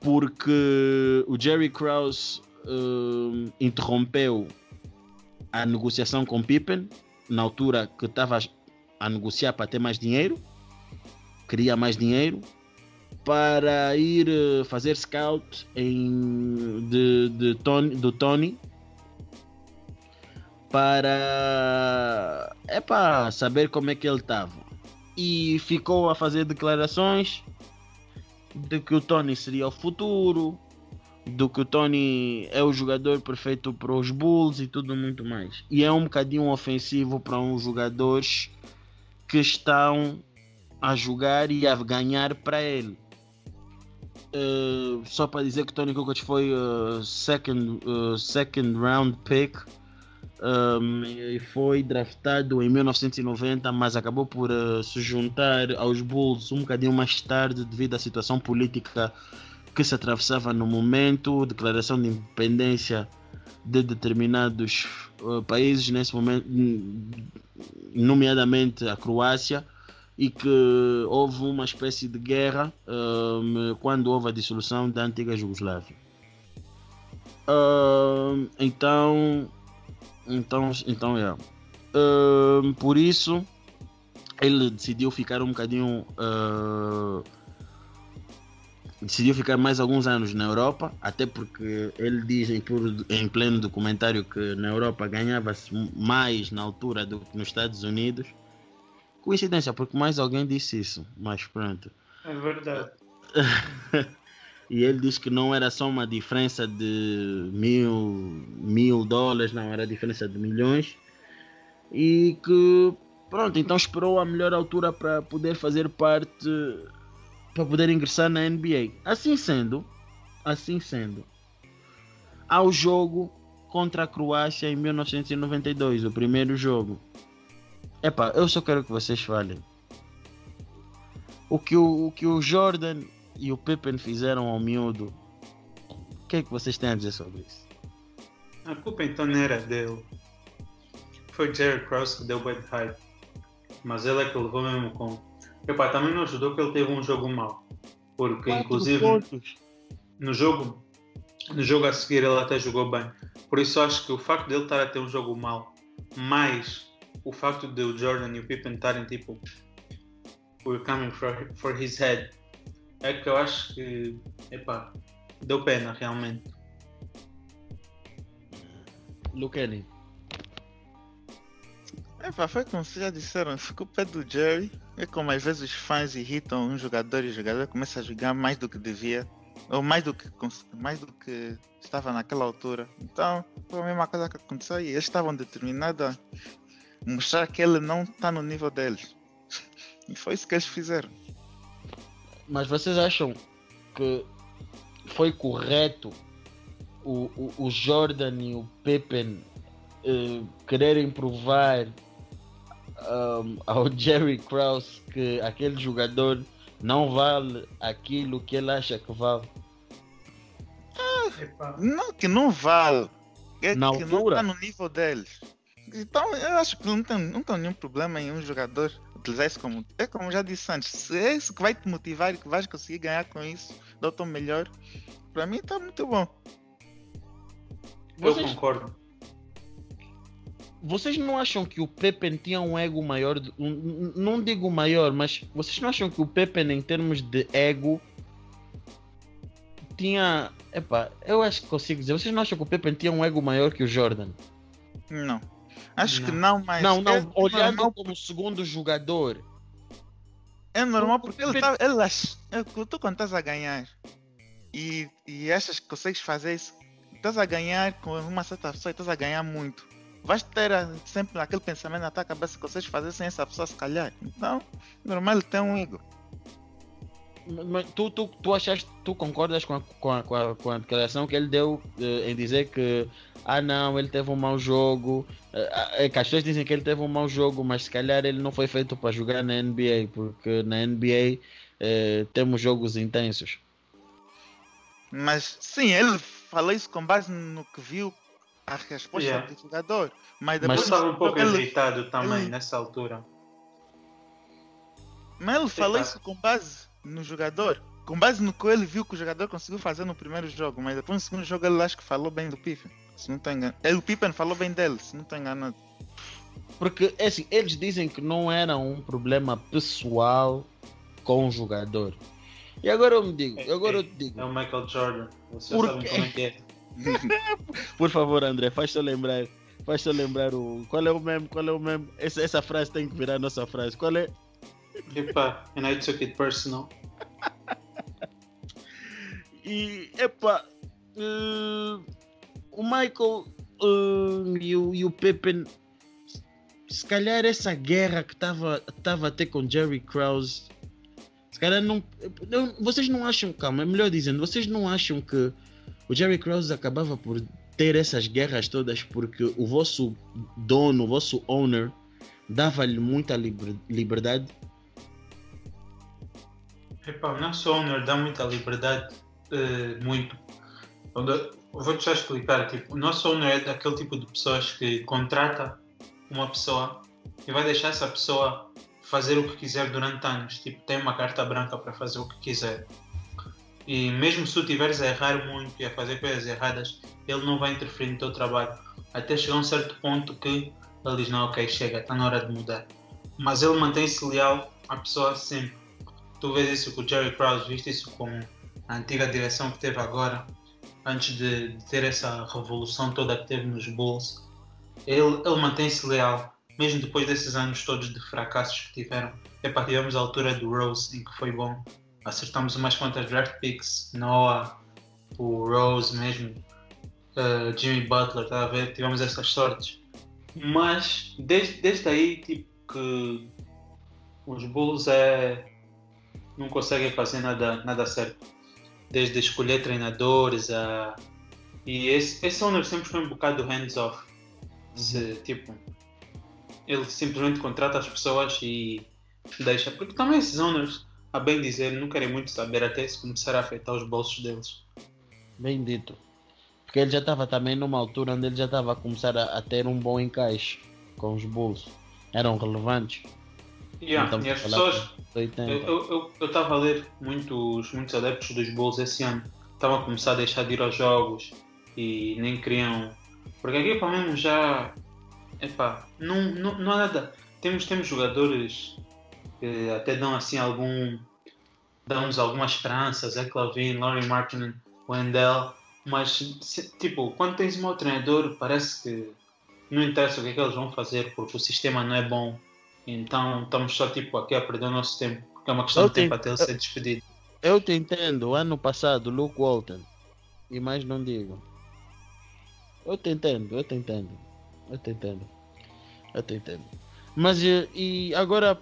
Porque o Jerry Krause hum, interrompeu a negociação com Pippen na altura que estava a negociar para ter mais dinheiro, queria mais dinheiro para ir eh, fazer scout em, de, de Tony, do Tony para é para saber como é que ele estava. E ficou a fazer declarações de que o Tony seria o futuro do que o Tony é o jogador perfeito para os Bulls e tudo muito mais. E é um bocadinho ofensivo para uns jogadores que estão a jogar e a ganhar para ele. Uh, só para dizer que Tony Kukoc foi uh, second, uh, second round pick um, e foi draftado em 1990, mas acabou por se juntar aos Bulls um bocadinho mais tarde devido à situação política que se atravessava no momento, declaração de independência de determinados uh, países nesse momento, nomeadamente a Croácia e que houve uma espécie de guerra um, quando houve a dissolução da antiga Jugoslávia. Um, então, então, então é. Por isso, ele decidiu ficar um bocadinho. Decidiu ficar mais alguns anos na Europa, até porque ele diz em, puro- em pleno documentário que na Europa ganhava-se mais na altura do que nos Estados Unidos. Coincidência, porque mais alguém disse isso, mas pronto. É verdade. E ele diz que não era só uma diferença de mil, mil dólares, não, era diferença de milhões. E que, pronto, então esperou a melhor altura para poder fazer parte, para poder ingressar na NBA. Assim sendo, assim sendo, ao jogo contra a Croácia em 1992, o primeiro jogo. Epá, eu só quero que vocês falem. O que o, o que o Jordan e o Pippen fizeram ao miúdo. O que é que vocês têm a dizer sobre isso? A culpa então não era dele. Foi Jerry Krause que deu bad hype. Mas ele é que levou mesmo com. Epá, também não ajudou que ele teve um jogo mau. Porque Quatro inclusive pontos. no jogo, no jogo a seguir ele até jogou bem. Por isso acho que o facto dele estar a ter um jogo mau, mais o facto de o Jordan e o Pippen estarem tipo we're coming for, for his head, é que eu acho que epá, deu pena realmente. Luqueni. É, foi como vocês já disseram, ficou pé do Jerry. É como às vezes os fãs irritam um jogador e o jogador começa a jogar mais do que devia. Ou mais do que, mais do que estava naquela altura. Então, foi a mesma coisa que aconteceu e eles estavam determinados a mostrar que ele não está no nível deles. E foi isso que eles fizeram. Mas vocês acham que foi correto o, o, o Jordan e o Pippen eh, quererem provar ahm, ao Jerry Krause que aquele jogador não vale aquilo que ele acha que vale? Epá, Não, que não vale. É Na que não altura? está no nível deles. Então, eu acho que não tem, não tem nenhum problema em um jogador utilizar isso como. É como já disse antes, se é isso que vai te motivar e que vais conseguir ganhar com isso, dar o teu melhor, para mim está muito bom. eu Vocês, concordo. Vocês não acham que o Pippen tinha um ego maior? de- um- não digo maior, mas vocês não acham que o Pippen, em termos de ego, tinha. Epá, eu acho que consigo dizer. Vocês não acham que o Pippen tinha um ego maior que o Jordan? Não. Acho que Não. não, mas. não, não, é olhando normal, como segundo jogador. é normal porque ele, tá, ele ach- é que tu quando estás a ganhar e, e achas que consegues fazer isso, estás a ganhar com uma certa pessoa e estás a ganhar muito. Vais ter ah, sempre aquele pensamento na tua cabeça que consegues fazer sem essa pessoa se calhar. Então, normal ele tem um ego. Mas tu, tu, tu achaste, tu concordas com a, com a, com a, com a declaração que ele deu eh, em dizer que ah não, ele teve um mau jogo. Eh, eh, que as pessoas dizem que ele teve um mau jogo, mas se calhar ele não foi feito para jogar na NBA, porque na NBA eh, temos jogos intensos. Mas sim, ele falou isso com base no que viu a resposta Yeah. do jogador. Mas Eu Mas depois estava um pouco ele, irritado também ele- nessa altura. mas ele falou isso com base no jogador. Com base no que ele viu que o jogador conseguiu fazer no primeiro jogo. Mas depois no segundo jogo ele acho que falou bem do Pippen. Se não estou enganado. Ele, o Pippen falou bem dele, se não estou enganado. Porque é assim, eles dizem que não era um problema pessoal com o jogador. E agora eu me digo, agora eu te digo, É o Michael Jordan. Vocês Por sabem como é que é. por favor André, faz só lembrar, faz só lembrar o qual é o meme, qual é o meme, essa, essa frase tem que virar a nossa frase. Qual é? Epá, and I took it personal. E, epa, eh, o Michael eh, e, o, e o Pippen, se calhar essa guerra que estava tava a ter com Jerry Krause, se calhar não, não- Vocês não acham, calma, é melhor dizendo, vocês não acham que o Jerry Krause acabava por ter essas guerras todas porque o vosso dono, o vosso owner, dava-lhe muita liber- liberdade? Epá, o nosso owner dá muita liberdade, eh, muito. Vou-te já explicar. Tipo, o nosso owner é daquele tipo de pessoas que contrata uma pessoa e vai deixar essa pessoa fazer o que quiser durante anos. Tipo, tem uma carta branca para fazer o que quiser. E mesmo se tu estiveres a errar muito e a fazer coisas erradas, ele não vai interferir no teu trabalho. Até chegar a um certo ponto que ele diz, não, ok, chega, está na hora de mudar. Mas ele mantém-se leal à pessoa sempre tu vês isso com o Jerry Krause, viste isso com a antiga direção que teve agora, antes de, de ter essa revolução toda que teve nos Bulls. Ele, ele mantém-se leal, mesmo depois desses anos todos de fracassos que tiveram. Epá, tivemos a altura do Rose, em que foi bom. Acertamos umas quantas draft picks, Noah, o Rose mesmo, eh, Jimmy Butler, tá a ver? Tivemos essas sortes. Mas desde, desde aí, tipo, que os Bulls é, não conseguem fazer nada, nada certo. Desde escolher treinadores a. E esse, esse owner sempre foi um bocado hands-off. Se, Tipo, ele simplesmente contrata as pessoas e deixa. Porque também esses owners, a bem dizer, não querem muito saber até se começar a afetar os bolsos deles. Bem dito. Porque ele já estava também numa altura onde ele já estava a começar a, a, ter um bom encaixe com os Bulls. Eram relevantes. Yeah, e as pessoas. Eu estava a ler muitos, muitos adeptos dos Bulls esse ano. Estavam a começar a deixar de ir aos jogos e nem queriam. Porque aqui para mesmo já. Epá, não, não, não há nada. Temos, temos jogadores que até dão assim algum. dão-nos algumas esperanças. É Clavin, Laurie Martin, Wendell. Mas, tipo, quando tens um mau treinador, parece que não interessa o que é que eles vão fazer porque o sistema não é bom. Então estamos só tipo aqui a perder o nosso tempo, porque é uma questão eu de tempo até ele ser despedido. Eu te entendo, ano passado, Luke Walton, e mais não digo. Eu te entendo, eu te entendo, eu te entendo, eu te entendo. Mas eh, e agora,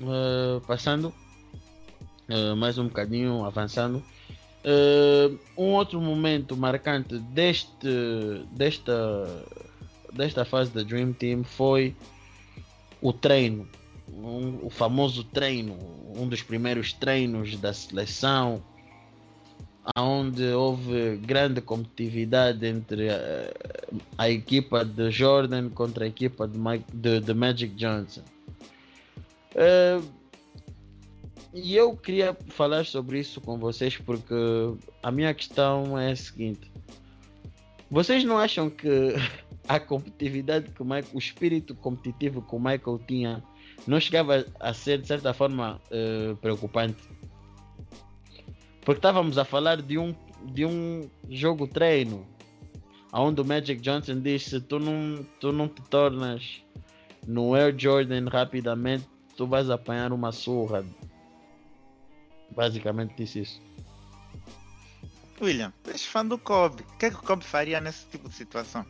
uh, passando, uh, mais um bocadinho, avançando, uh, um outro momento marcante deste, desta, desta fase da Dream Team foi o treino, um, o famoso treino, um dos primeiros treinos da seleção, onde houve grande competitividade entre a, a, equipa de Jordan contra a equipa de, Mike, de, de Magic Johnson. Uh, e eu queria falar sobre isso com vocês porque a minha questão é a seguinte: vocês não acham que a competitividade que o, Michael, o espírito competitivo que o Michael tinha não chegava a ser de certa forma uh, preocupante. Porque estávamos a falar de um, de um jogo treino, onde o Magic Johnson disse: tu não, tu não te tornas no Air Jordan rapidamente, tu vais apanhar uma surra. Basicamente disse isso. William, tu és fã do Kobe. O que é que o Kobe faria nesse tipo de situação?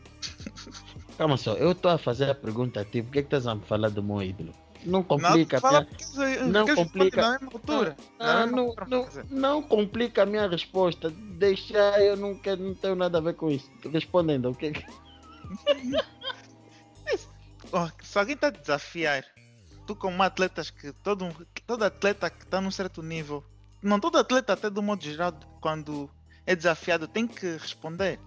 Calma só, eu estou a fazer a pergunta a ti, por que, é que estás a me falar do meu ídolo? Não complica não, minha... não complica na mesma altura. Ah, não, não, não, complica a minha resposta. Deixa, eu não, quero, não tenho nada a ver com isso. Respondendo, o que oh, Se alguém está a desafiar, tu como atletas que todo, todo atleta que está num certo nível, não todo atleta até do modo geral, quando é desafiado tem que responder.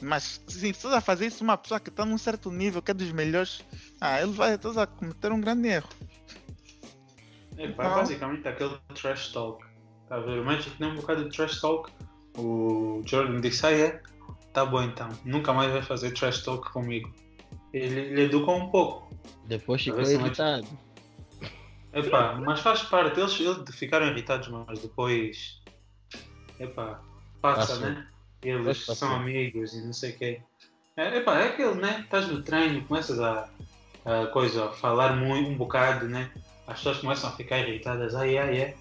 Mas se estás a fazer isso uma pessoa que está num certo nível, que é dos melhores, ah, ele vai estás a cometer um grande erro. É, é basicamente aquele trash talk. Tá a ver? O Magic tem um bocado de trash talk. O Jordan disse, ah é? Tá bom então, nunca mais vai fazer trash talk comigo. Ele, ele educou um pouco. Depois ficou irritado. Epá, mas faz parte, eles, eles ficaram irritados, mas depois. Epá, passa, Passou. né? Eles são amigos e não sei o quê. É, epá, é aquele, né? Estás no treino, começas a, a coisa, a falar muito, um bocado, né? As pessoas começam a ficar irritadas, ai, ai, é.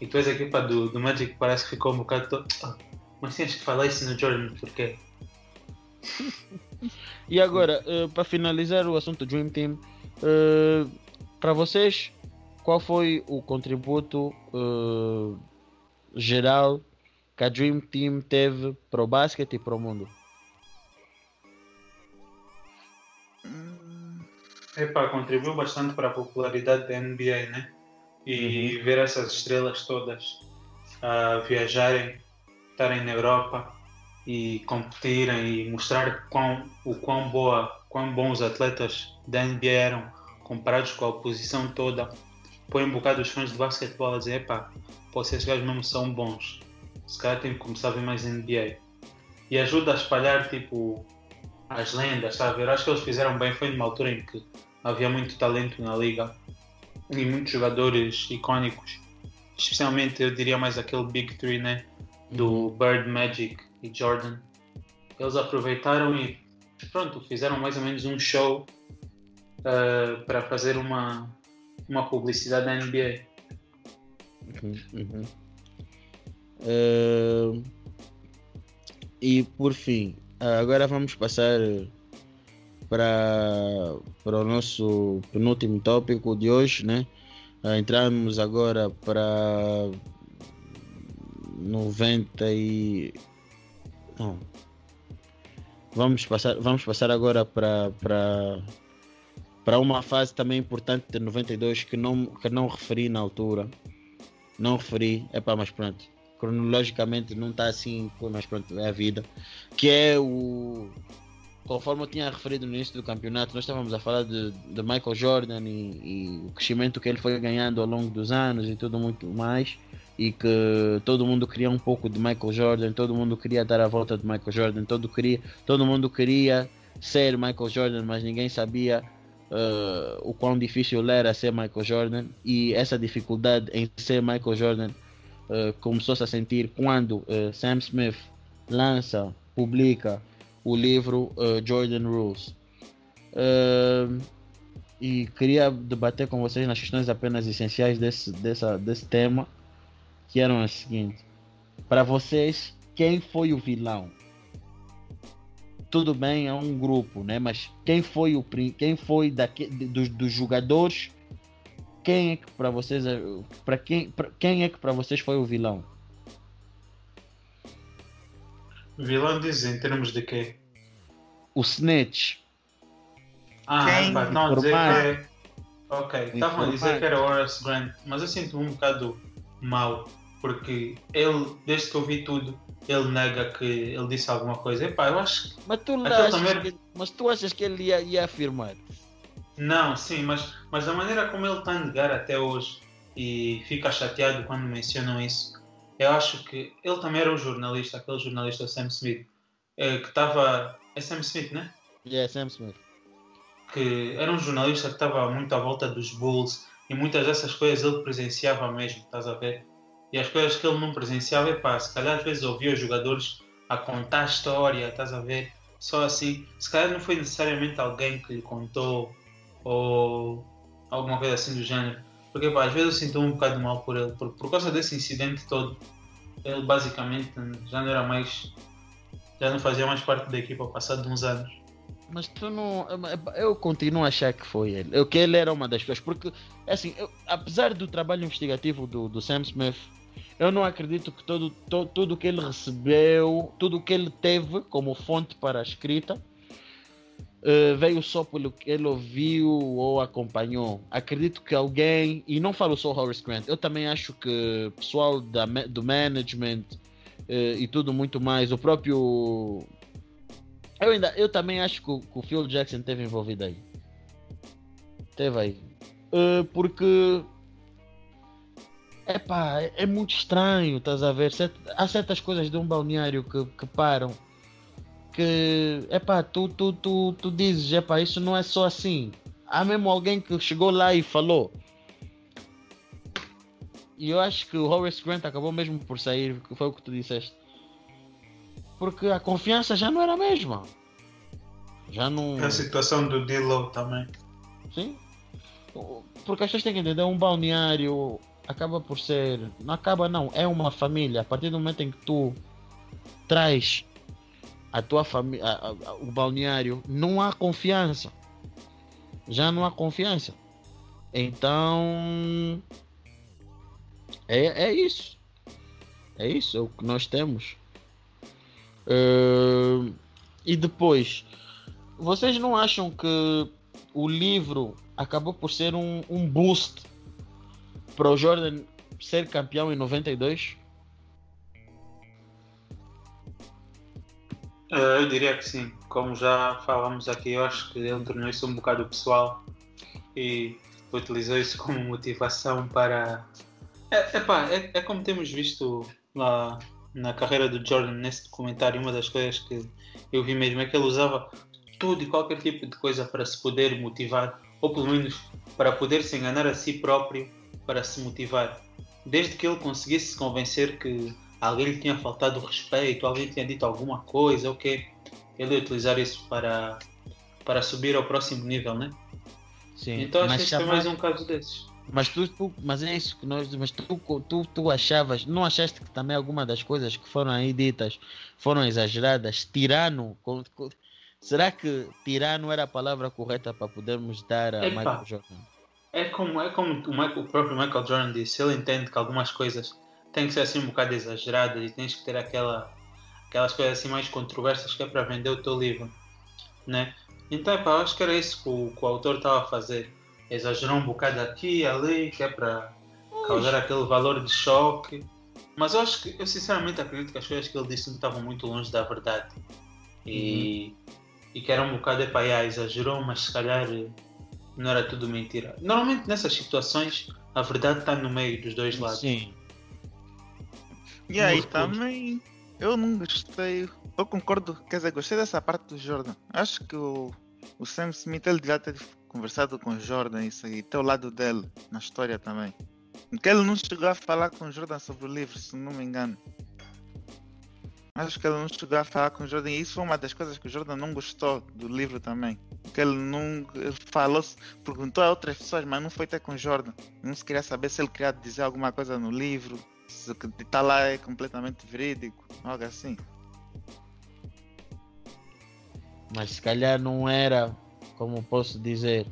E tu és a equipa do, do Magic parece que ficou um bocado. To... Ah, mas tens que falar isso no Jordan, porquê? e agora, uh, para finalizar o assunto Dream Team, uh, para vocês, qual foi o contributo uh, geral que a Dream Team teve para o basquete e para o mundo? Epá, contribuiu bastante para a popularidade da NBA, né? E uhum. ver essas estrelas todas a viajarem, estarem na Europa e competirem e mostrar quão, o quão boa, quão bons atletas da NBA eram comparados com a oposição toda, põe um bocado os fãs de basquetebol a dizer, epá, vocês gajos mesmo são bons se calhar tem que começar a ver mais NBA. E ajuda a espalhar tipo as lendas, sabe? Eu acho que eles fizeram bem, foi numa altura em que havia muito talento na liga e muitos jogadores icónicos, especialmente eu diria mais aquele Big Three, né? Do uhum. Bird, Magic e Jordan. Eles aproveitaram e pronto, fizeram mais ou menos um show uh, para fazer uma, uma publicidade da NBA. Uhum. Uh, e por fim, agora vamos passar para, para o nosso penúltimo tópico de hoje, né? Uh, entramos agora para 90 e. Não. Vamos passar, vamos passar agora para, para, para uma fase também importante de 92 que não, que não referi na altura. Não referi, é para mais pronto cronologicamente não está assim, mas pronto, é a vida. Que é o. Conforme eu tinha referido no início do campeonato, nós estávamos a falar de, de Michael Jordan e, e, o crescimento que ele foi ganhando ao longo dos anos e tudo muito mais. E que todo mundo queria um pouco de Michael Jordan, todo mundo queria dar a volta de Michael Jordan, todo, queria, todo mundo queria ser Michael Jordan, mas ninguém sabia uh, o quão difícil era ser Michael Jordan. E essa dificuldade em ser Michael Jordan uh, começou-se a sentir quando uh, Sam Smith lança, publica o livro Jordan Rules. e queria debater com vocês nas questões apenas essenciais desse, dessa, desse tema, que eram as seguintes. Para vocês, quem foi o vilão? Tudo bem, é um grupo, né? Mas quem foi o quem foi daqui, dos, dos jogadores quem é que para vocês é, para quem pra, quem é que para vocês foi o vilão? Vilão diz em termos de quê? O Snitch. Ah, quem? Pá, não dizer que é... Ok, estavam a dizer que era Horace Grant, mas eu sinto um bocado mal, porque ele, desde que eu vi tudo, ele nega que ele disse alguma coisa. Epá, eu acho Mas tu, achas, também... que, mas tu achas que ele ia, ia afirmar? Não, sim, mas, mas a maneira como ele está a negar até hoje e fica chateado quando mencionam isso, eu acho que ele também era um jornalista, aquele jornalista Sam Smith, eh, que estava. É Sam Smith, né? É, yeah, Sam Smith. Que era um jornalista que estava muito à volta dos Bulls e muitas dessas coisas ele presenciava mesmo, estás a ver? E as coisas que ele não presenciava, epá, se calhar às vezes ouvia os jogadores a contar a história, estás a ver? Só assim, se calhar não foi necessariamente alguém que lhe contou ou alguma coisa assim do género. Porque pá, às vezes eu sinto um bocado mal por ele, por, por causa desse incidente todo. Ele basicamente já não era mais. já não fazia mais parte da equipa de uns anos. Mas tu não. Eu continuo a achar que foi ele. Eu, que ele era uma das pessoas. Porque, assim, eu, apesar do trabalho investigativo do, do Sam Smith, eu não acredito que todo, todo, tudo que ele recebeu, tudo que ele teve como fonte para a escrita, uh, veio só pelo que ele ouviu ou acompanhou. Acredito que alguém, e não falo só Horace Grant, eu também acho que pessoal da, do management uh, e tudo muito mais, o próprio. Eu, ainda, eu também acho que que o Phil Jackson teve envolvido aí. Teve aí. Uh, porque Epá, é, muito estranho, estás a ver? Há certas coisas de um balneário que, que param que, epá, tu, tu, tu, tu dizes, epá, isso não é só assim. Há mesmo alguém que chegou lá e falou. E eu acho que o Horace Grant acabou mesmo por sair, que foi o que tu disseste. Porque a confiança já não era a mesma. Já não. A situação do Dillow também. Sim. Porque as pessoas têm que entender, um balneário acaba por ser. Não acaba não, é uma família. A partir do momento em que tu traz a tua família, o balneário, não há confiança. Já não há confiança. Então é, é isso. É isso, é o que nós temos. Uh, e depois, vocês não acham que o livro acabou por ser um, um boost para o Jordan ser campeão em 92? Eh, eu diria que sim. Como já falamos aqui, eu acho que ele tornou isso um bocado pessoal e utilizou isso como motivação para. É, epá, é, é como temos visto lá na carreira do Jordan nesse documentário. Uma das coisas que eu vi mesmo é que ele usava tudo e qualquer tipo de coisa para se poder motivar, ou pelo menos para poder se enganar a si próprio para se motivar. Desde que ele conseguisse se convencer que alguém lhe tinha faltado respeito, alguém tinha dito alguma coisa, ok, ele ia utilizar isso para, para subir ao próximo nível, né? Sim, então acho que este é mais um caso desses. Mas tu, tu, mas é isso que nós, mas tu, tu, tu achavas, não achaste que também alguma das coisas que foram aí ditas foram exageradas? Tirano, com, com, será que tirano era a palavra correta para podermos dar a Epa, Michael Jordan? É como, é como o, Michael, o próprio Michael Jordan disse, ele entende que algumas coisas tem que ser assim um bocado exagerada e tens que ter aquela, aquelas coisas assim mais controversas que é para vender o teu livro, né? Então, epá, acho que era isso que o, que o autor estava a fazer. Exagerou um bocado aqui e ali, que é para causar aquele valor de choque. Mas eu acho que, eu sinceramente acredito que as coisas que ele disse não estavam muito longe da verdade. E, e que era um bocado, epá, yeah, exagerou, mas se calhar não era tudo mentira. Normalmente nessas situações a verdade está no meio dos dois lados. Sim. E aí também eu não gostei. Eu concordo, quer dizer, gostei dessa parte do Jordan. Acho que o, o Sam Smith ele devia ter conversado com o Jordan isso aí, ter o lado dele na história também. Porque ele não chegou a falar com o Jordan sobre o livro, se não me engano. Acho que ele não chegou a falar com o Jordan e isso foi uma das coisas que o Jordan não gostou do livro também. Porque ele não falou, perguntou a outras pessoas, mas não foi ter com o Jordan. Não se queria saber se ele queria dizer alguma coisa no livro, se o que está lá é completamente verídico, algo assim. Mas se calhar não era, como posso dizer,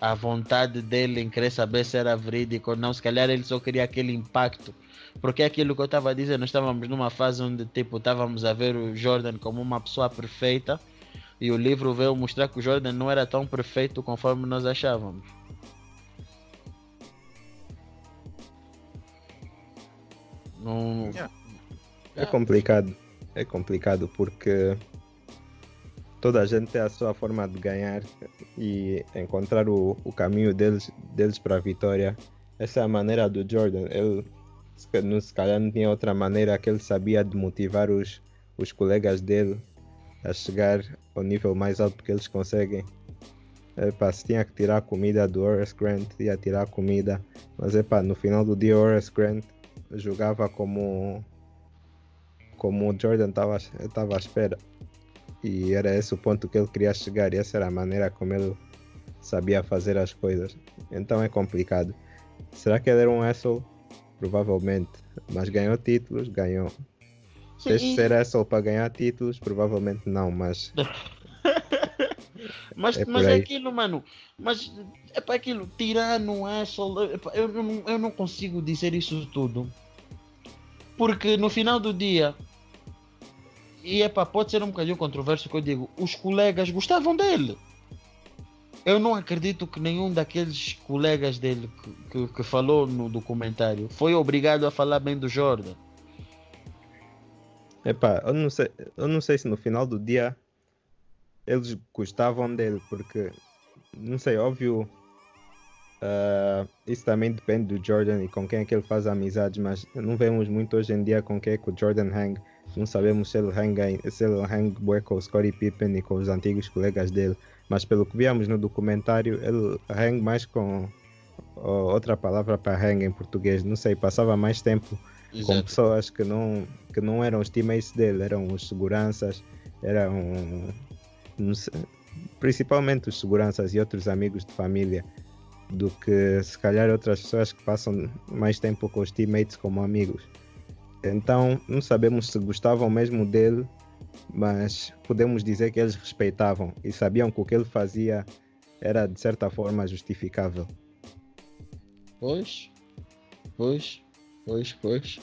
a vontade dele em querer saber se era verídico ou não. Se calhar ele só queria aquele impacto. Porque é aquilo que eu estava a dizer, nós estávamos numa fase onde tipo estávamos a ver o Jordan como uma pessoa perfeita e o livro veio mostrar que o Jordan não era tão perfeito conforme nós achávamos. Não. É complicado. É complicado porque toda a gente tem a sua forma de ganhar e encontrar o, o caminho deles, deles para a vitória. Essa é a maneira do Jordan. Ele se calhar não tinha outra maneira que ele sabia de motivar os, os colegas dele a chegar ao nível mais alto que eles conseguem. Epá, se tinha que tirar a comida do Horace Grant, ia tirar a comida. Mas epá, no final do dia Horace Grant jogava como como o Jordan estava à espera. E era esse o ponto que ele queria chegar, e essa era a maneira como ele sabia fazer as coisas. Então é complicado. Será que ele era um asshole? Provavelmente. Mas ganhou títulos? Ganhou. Fez Sim. ser asshole para ganhar títulos? Provavelmente não, mas Mas, É mas é aquilo, mano. Mas é para aquilo, tirano, asshole. epá, Eu, eu, não, eu não consigo dizer isso tudo. Porque no final do dia, e epá, pode ser um bocadinho controverso que eu digo, os colegas gostavam dele. Eu não acredito que nenhum daqueles colegas dele que, que, que falou no documentário foi obrigado a falar bem do Jordan. Epá, eu não sei, eu não sei se no final do dia eles gostavam dele, porque não sei, óbvio. ah, isso também depende do Jordan e com quem é que ele faz amizades, mas não vemos muito hoje em dia com quem é que o Jordan hang. Não sabemos se ele hang, se ele hang bué com o Scottie Pippen e com os antigos colegas dele, mas pelo que víamos no documentário, ele hang mais com outra palavra para hang em português, não sei, passava mais tempo com pessoas que não, que não eram os teammates dele, eram os seguranças, eram sei, principalmente os seguranças e outros amigos de família, do que se calhar outras pessoas que passam mais tempo com os teammates como amigos. Então não sabemos se gostavam mesmo dele, mas podemos dizer que eles respeitavam e sabiam que o que ele fazia era de certa forma justificável. Pois, pois, pois, pois.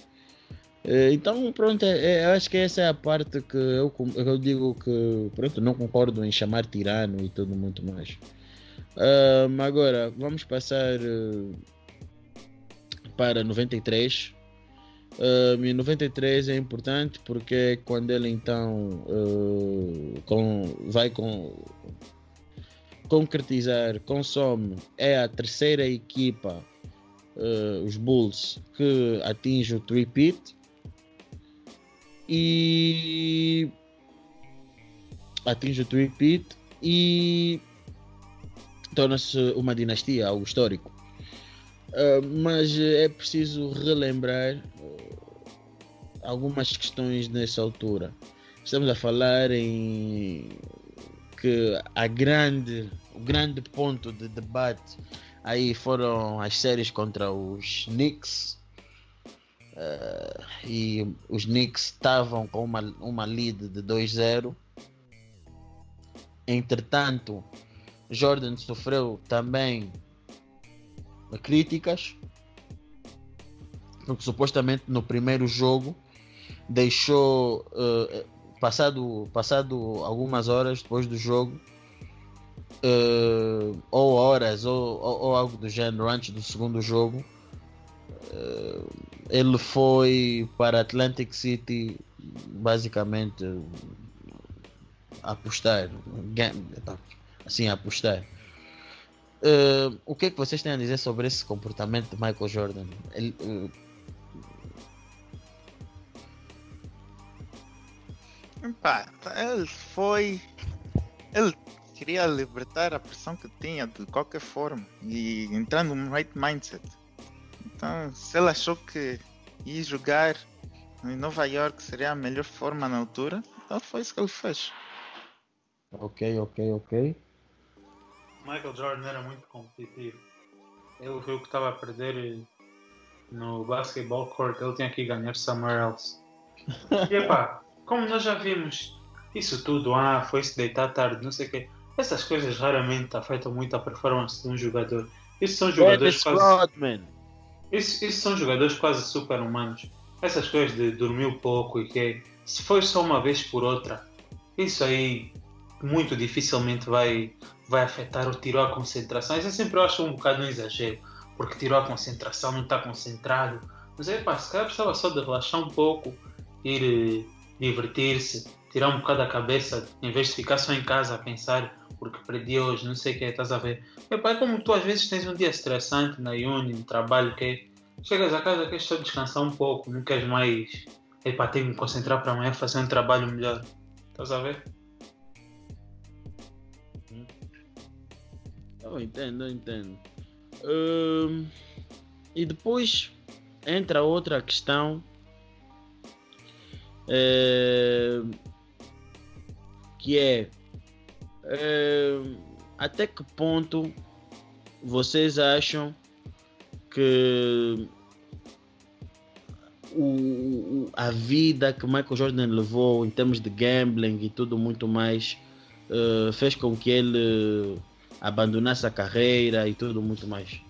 Eh, Então, pronto, é, é, eu acho que essa é a parte que eu, eu digo que, pronto, não concordo em chamar tirano e tudo muito mais. Ahm, agora, vamos passar eh, para 93. E 93 é importante porque é quando ele então eh, com, vai com, concretizar, consome, é a terceira equipa eh, os Bulls que atinge o three-peat e atinge o three-peat e torna-se uma dinastia, algo histórico. Eh, mas é preciso relembrar eh, algumas questões nessa altura. Estamos a falar em que a grande, o grande ponto de debate aí foram as séries contra os Knicks. Eh, e os Knicks estavam com uma, uma lead de 2-0. Entretanto, Jordan sofreu também críticas. Porque supostamente no primeiro jogo deixou eh, passado, passado algumas horas depois do jogo eh, ou horas ou, ou, ou algo do gênero antes do segundo jogo eh, ele foi para Atlantic City basicamente apostar, assim apostar. Uh, o que é que vocês têm a dizer sobre esse comportamento de Michael Jordan? Ele, uh... Epá, ele foi. Ele queria libertar a pressão que tinha de qualquer forma e entrar no right mindset. Então, se ele achou que ir jogar em Nova York seria a melhor forma na altura, então foi isso que ele fez. Ok, ok, ok. Michael Jordan era muito competitivo. Ele viu que estava a perder no basketball court, ele tinha que ganhar somewhere else. E epá, como nós já vimos, isso tudo, ah, foi-se deitar tarde, não sei o quê. Essas coisas raramente afetam muito a performance de um jogador. Isso são jogadores quase. Isso, isso são jogadores quase super humanos. Essas coisas de dormir pouco e que se foi só uma vez por outra, isso aí muito dificilmente vai, vai afetar ou tirou a concentração. Isso eu sempre acho um bocado um exagero, porque tirou a concentração, não está concentrado. Mas é pá, se calhar precisava só de relaxar um pouco, ir eh, divertir-se, tirar um bocado a cabeça, em vez de ficar só em casa a pensar porque perdi hoje, não sei o que, estás a ver? Epá, é como tu às vezes tens um dia estressante na uni, no trabalho, que chegas a casa queres só descansar um pouco, não queres mais, epá, tenho que me concentrar para amanhã fazer um trabalho melhor, estás a ver? Eu entendo, eu entendo. Hum, e depois entra outra questão é, que é, é até que ponto vocês acham que o, a vida que Michael Jordan levou em termos de gambling e tudo muito mais uh, fez com que ele abandonasse a carreira e tudo muito mais.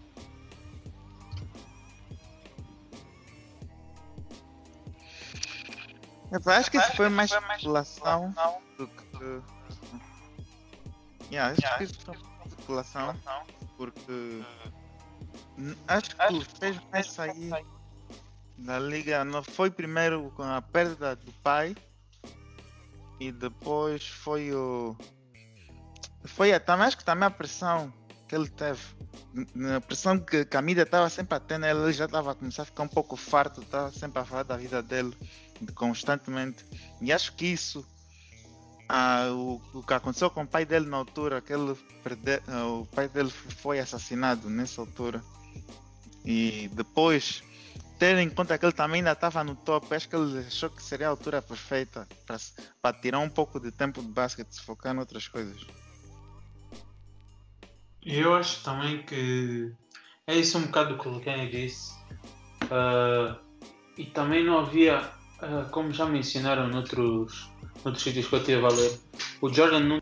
Eu acho que isso foi mais especulação do que. Yeah, acho que isso foi especulação porque acho que o fez mais sair da liga não foi primeiro com a perda do pai e depois foi o foi também acho que também a pressão que ele teve. A pressão que, que a mídia estava sempre a ter nele, ele já estava a começar a ficar um pouco farto, estava sempre a falar da vida dele constantemente. E acho que isso, ah, o, o, que aconteceu com o pai dele na altura, que ele perde, ah, o pai dele foi assassinado nessa altura. E depois, ter em conta que ele também ainda estava no top, acho que ele achou que seria a altura perfeita para tirar um pouco de tempo de basquete, se focar em outras coisas. Eu acho também que é isso um bocado que o Kenny disse. Uh, e também não havia, uh, como já mencionaram noutros, noutros sítios que eu tive a ler, o Jordan não,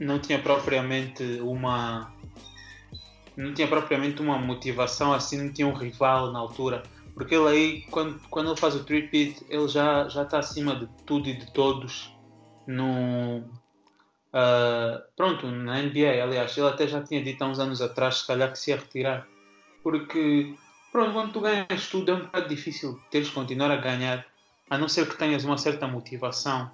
não tinha propriamente uma não tinha propriamente uma motivação assim, não tinha um rival na altura. Porque ele aí, quando, quando ele faz o tripit, ele já já está acima de tudo e de todos no, Uh, pronto, na NBA, aliás, ele até já tinha dito há uns anos atrás, se calhar que se ia retirar, porque pronto, quando tu ganhas tudo é um bocado difícil teres continuar a ganhar, a não ser que tenhas uma certa motivação.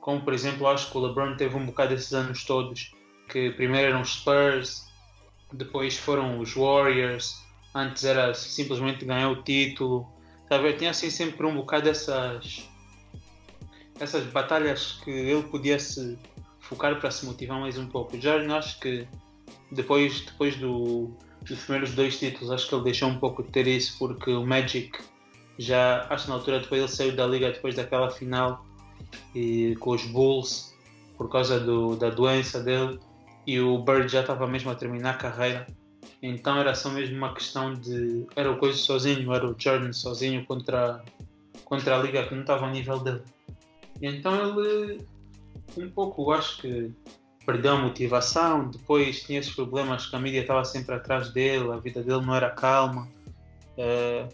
Como por exemplo, acho que o LeBron teve um bocado esses anos todos, que primeiro eram os Spurs, depois foram os Warriors, antes era simplesmente ganhar o título. Sabe? Tinha assim sempre um bocado essas, essas batalhas que ele podia se focar para se motivar mais um pouco. Já acho que depois, depois do, dos primeiros dois títulos, acho que ele deixou um pouco de ter isso, porque o Magic já, acho que na altura depois ele saiu da liga depois daquela final e, com os Bulls por causa do, da doença dele e o Bird já estava mesmo a terminar a carreira. Então era só mesmo uma questão de. Era o coisa sozinho, era o Jordan sozinho contra, contra a liga que não estava ao nível dele. E então ele um pouco, acho que perdeu a motivação, depois tinha esses problemas que a mídia estava sempre atrás dele, a vida dele não era calma, é,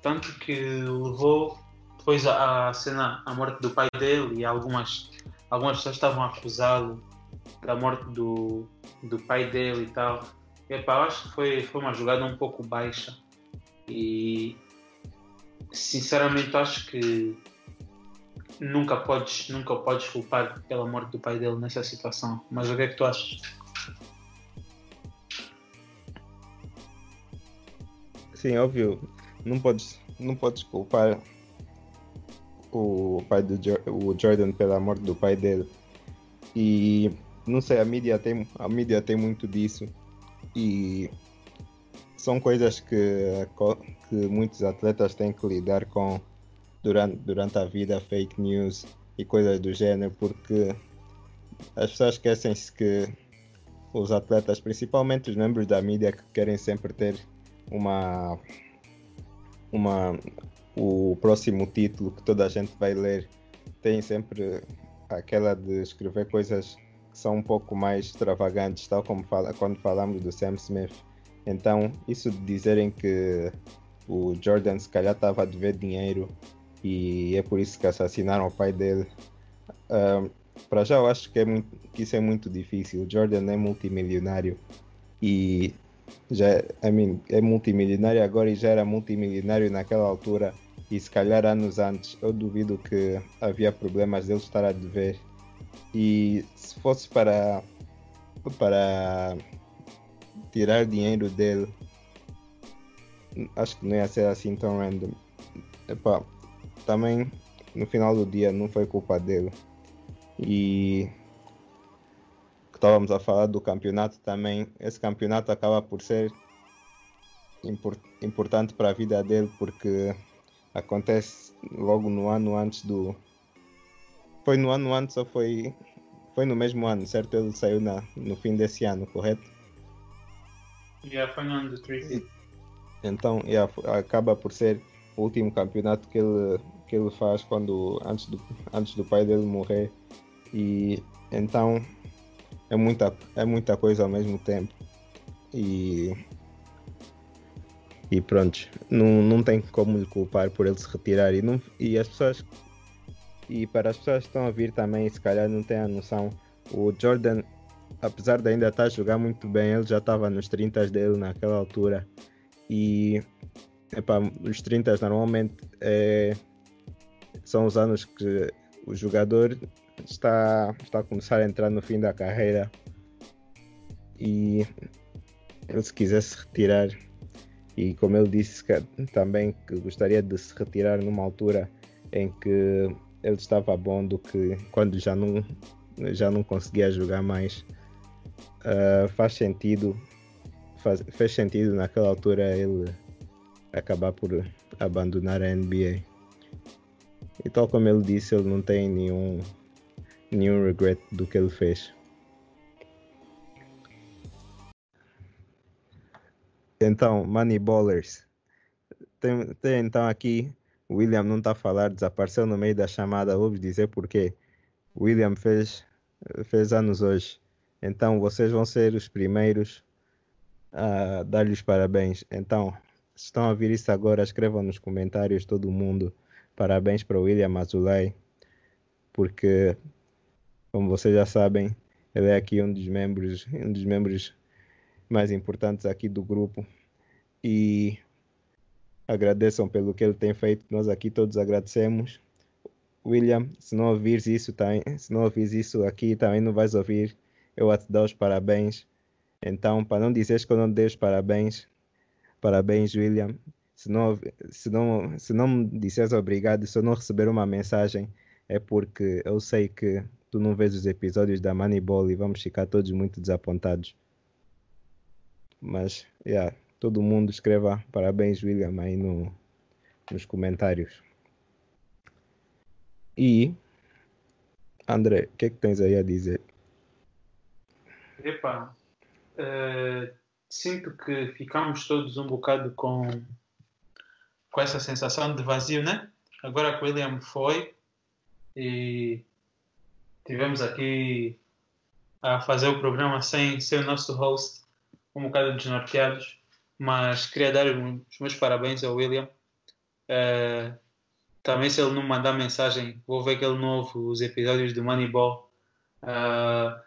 tanto que levou depois a, cena, a morte do pai dele e algumas, algumas pessoas estavam a acusá-lo da morte do, do pai dele e tal. Epá, acho que foi, foi uma jogada um pouco baixa. E sinceramente acho que nunca podes, nunca podes culpar pela morte do pai dele nessa situação. Mas o que é que tu achas? Sim, óbvio, não podes, não podes culpar o pai do o Jordan pela morte do pai dele. E não sei, a mídia tem, a mídia tem muito disso. E são coisas que, que muitos atletas têm que lidar com durante, durante a vida, fake news e coisas do gênero, porque as pessoas esquecem-se que os atletas, principalmente os membros da mídia, que querem sempre ter uma, uma o próximo título que toda a gente vai ler, tem sempre aquela de escrever coisas que são um pouco mais extravagantes, tal como fala, quando falamos do Sam Smith. Então, isso de dizerem que o Jordan se calhar estava a dever dinheiro e é por isso que assassinaram o pai dele. Uh, para já eu acho que, é muito, que isso é muito difícil. O Jordan é multimilionário. E já I mean, é multimilionário agora e já era multimilionário naquela altura. E se calhar anos antes. Eu duvido que havia problemas dele estar a dever. E se fosse para para tirar dinheiro dele acho que não ia ser assim tão random. Epá, também no final do dia não foi culpa dele. E estávamos a falar do campeonato também, esse campeonato acaba por ser import, importante para a vida dele porque acontece logo no ano antes do. Foi no ano antes ou foi. Foi no mesmo ano, certo? Ele saiu na, no fim desse ano, correto? Yeah, foi no ano do 3 Então, yeah, acaba por ser o último campeonato que ele, que ele faz quando antes do, antes do pai dele morrer. E então é muita, é muita coisa ao mesmo tempo. E e pronto, não, não tem como lhe culpar por ele se retirar. E, não, e as pessoas e para as pessoas que estão a vir também se calhar não têm a noção o Jordan apesar de ainda estar a jogar muito bem ele já estava nos 30 dele naquela altura. E Epá, os 30 normalmente é, são os anos que o jogador está, está a começar a entrar no fim da carreira. E ele se quisesse retirar e como ele disse que, também que gostaria de se retirar numa altura em que ele estava bom do que quando já não já não conseguia jogar mais uh, faz sentido faz, fez sentido naquela altura ele acabar por abandonar a NBA. E tal como ele disse, ele não tem nenhum, nenhum regret do que ele fez. Então, Moneyballers. Tem, tem então aqui, William não está a falar, desapareceu no meio da chamada, vou dizer porquê. William fez, fez anos hoje. Então vocês vão ser os primeiros a dar-lhes parabéns. Então, estão a ouvir isso agora, escrevam nos comentários todo mundo. Parabéns para o William Azulay, porque, como vocês já sabem, ele é aqui um dos membros, um dos membros mais importantes aqui do grupo. E agradeçam pelo que ele tem feito. Nós aqui todos agradecemos. William, se não ouvires isso, também, se não ouvires isso aqui, também não vais ouvir. Eu a te dar os parabéns. Então, para não dizeres que eu não dei os parabéns, Parabéns, William. Se não, se não, se não me disseres obrigado, se eu não receber uma mensagem, é porque eu sei que tu não vês os episódios da Moneyball e vamos ficar todos muito desapontados. Mas, yeah, todo mundo escreva parabéns, William, aí no, nos comentários. E, André, o que é que tens aí a dizer? Epa, uh, sinto que ficamos todos um bocado com, com essa sensação de vazio, né? Agora que o William foi e tivemos aqui a fazer o programa sem ser o nosso host, um bocado desnorteados, mas queria dar os meus parabéns ao William. Uh, também se ele não mandar mensagem, vou ver aquele novo, os episódios do Moneyball. Uh,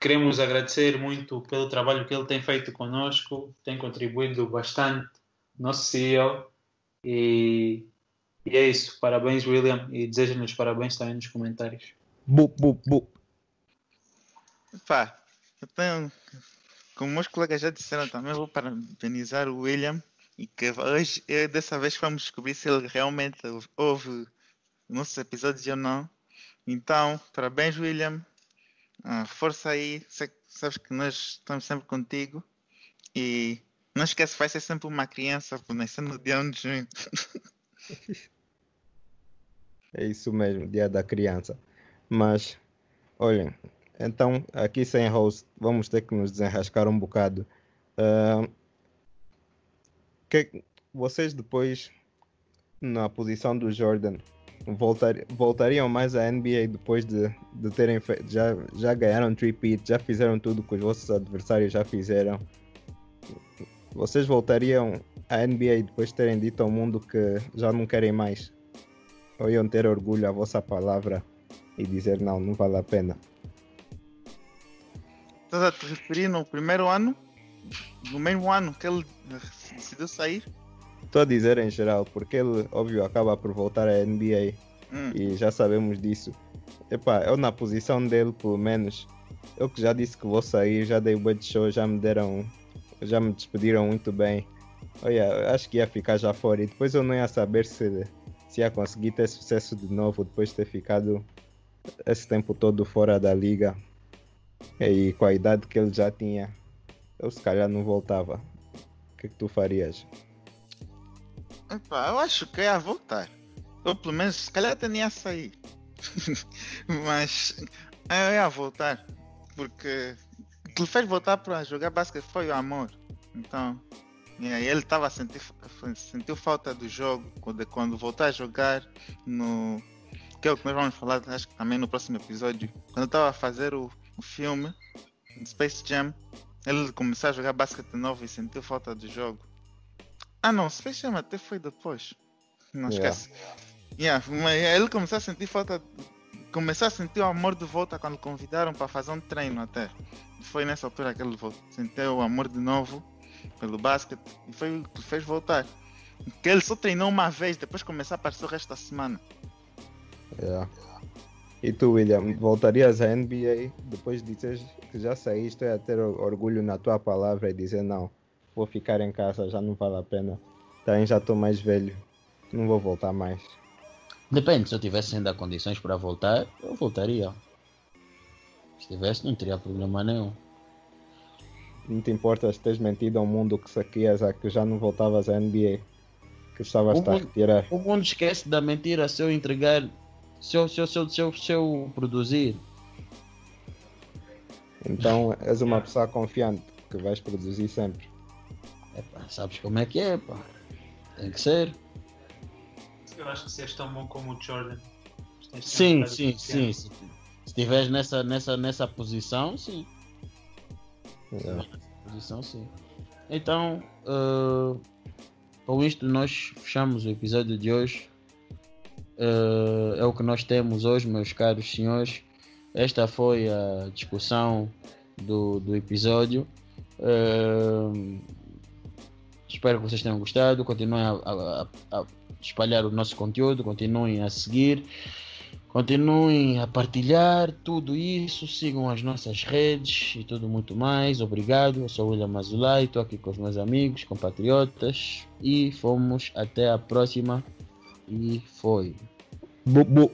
Queremos agradecer muito pelo trabalho que ele tem feito conosco, tem contribuído bastante, nosso CEO, e E é isso. Parabéns, William. E desejo-nos parabéns também nos comentários. Bu, bu, bu. Pá, eu tenho, como meus colegas já disseram também, vou parabenizar o William e que hoje, eu, dessa vez, vamos descobrir se ele realmente ouve nossos episódios ou não. Então, parabéns, William. Ah, força aí, sabes que nós estamos sempre contigo. E não esquece, vai ser sempre uma criança nascer no dia 1 de junho. É isso mesmo, dia da criança. Mas, olhem, então aqui sem host vamos ter que nos desenrascar um bocado. Uh, que vocês depois, na posição do Jordan, voltar, voltariam mais à NBA depois de, de terem feito, já, já ganharam tripit, já fizeram tudo que os vossos adversários já fizeram. Vocês voltariam à NBA depois de terem dito ao mundo que já não querem mais? Ou iam ter orgulho à vossa palavra e dizer não, não vale a pena? Estás a te referir no primeiro ano? No mesmo ano que ele decidiu sair? Estou a dizer em geral, porque ele, óbvio, acaba por voltar à NBA Hum. e já sabemos disso. Epá, eu na posição dele, pelo menos, eu que já disse que vou sair, já dei o de show, já me deram, já me despediram muito bem. Olha, acho que ia ficar já fora e depois eu não ia saber se, se ia conseguir ter sucesso de novo depois de ter ficado esse tempo todo fora da liga. E com a idade que ele já tinha, eu se calhar não voltava. O que, é que tu farias? Eu acho que ia voltar. Ou pelo menos, se calhar até nem ia sair. Mas eu ia voltar. Porque o que lhe fez voltar para jogar basquete foi o amor. Então, ele estava a sentir, sentiu falta do jogo quando, quando voltar a jogar no. Que é o que nós vamos falar, acho que também no próximo episódio. Quando estava a fazer o, o filme Space Jam, ele começou a jogar basquete novo e sentiu falta do jogo. Ah não, Space Jam até foi depois. Não Yeah. esquece. Yeah, mas ele começou a sentir falta. Começou a sentir o amor de volta quando convidaram para fazer um treino até. Foi nessa altura que ele sentiu o amor de novo pelo basquete e foi o que fez voltar. Que ele só treinou uma vez, depois começou a aparecer o resto da semana. Yeah. E tu, William, voltarias à NBA depois de que já saíste a ter or- orgulho na tua palavra e dizer não, vou ficar em casa, já não vale a pena. Também já estou mais velho, não vou voltar mais. Depende, se eu tivesse ainda condições para voltar, eu voltaria. Se tivesse, não teria problema nenhum. Não te importas teres mentido ao mundo que saquias a que já não voltavas à NBA, que estavas a retirar. O mundo esquece da mentira se eu entregar, se eu, se eu, se eu, se eu, se eu produzir. Então és uma pessoa confiante que vais produzir sempre. Epá, sabes como é que é, pá. Tem que ser. Eu acho que se és tão bom como o Jordan. Sim, sim, confiar. sim. Se estiveres nessa, nessa, nessa posição, sim. Yeah. Posição, sim. Então, eh, com isto nós fechamos o episódio de hoje. Eh, é o que nós temos hoje, meus caros senhores. Esta foi a discussão do, do episódio. Eh, espero que vocês tenham gostado. Continuem a, a- a- espalhar o nosso conteúdo, continuem a seguir. Continuem a partilhar tudo isso, sigam as nossas redes e tudo muito mais. Obrigado, eu sou o William Mazulay, estou aqui com os meus amigos, compatriotas e fomos até a próxima. E foi. Bu, bu.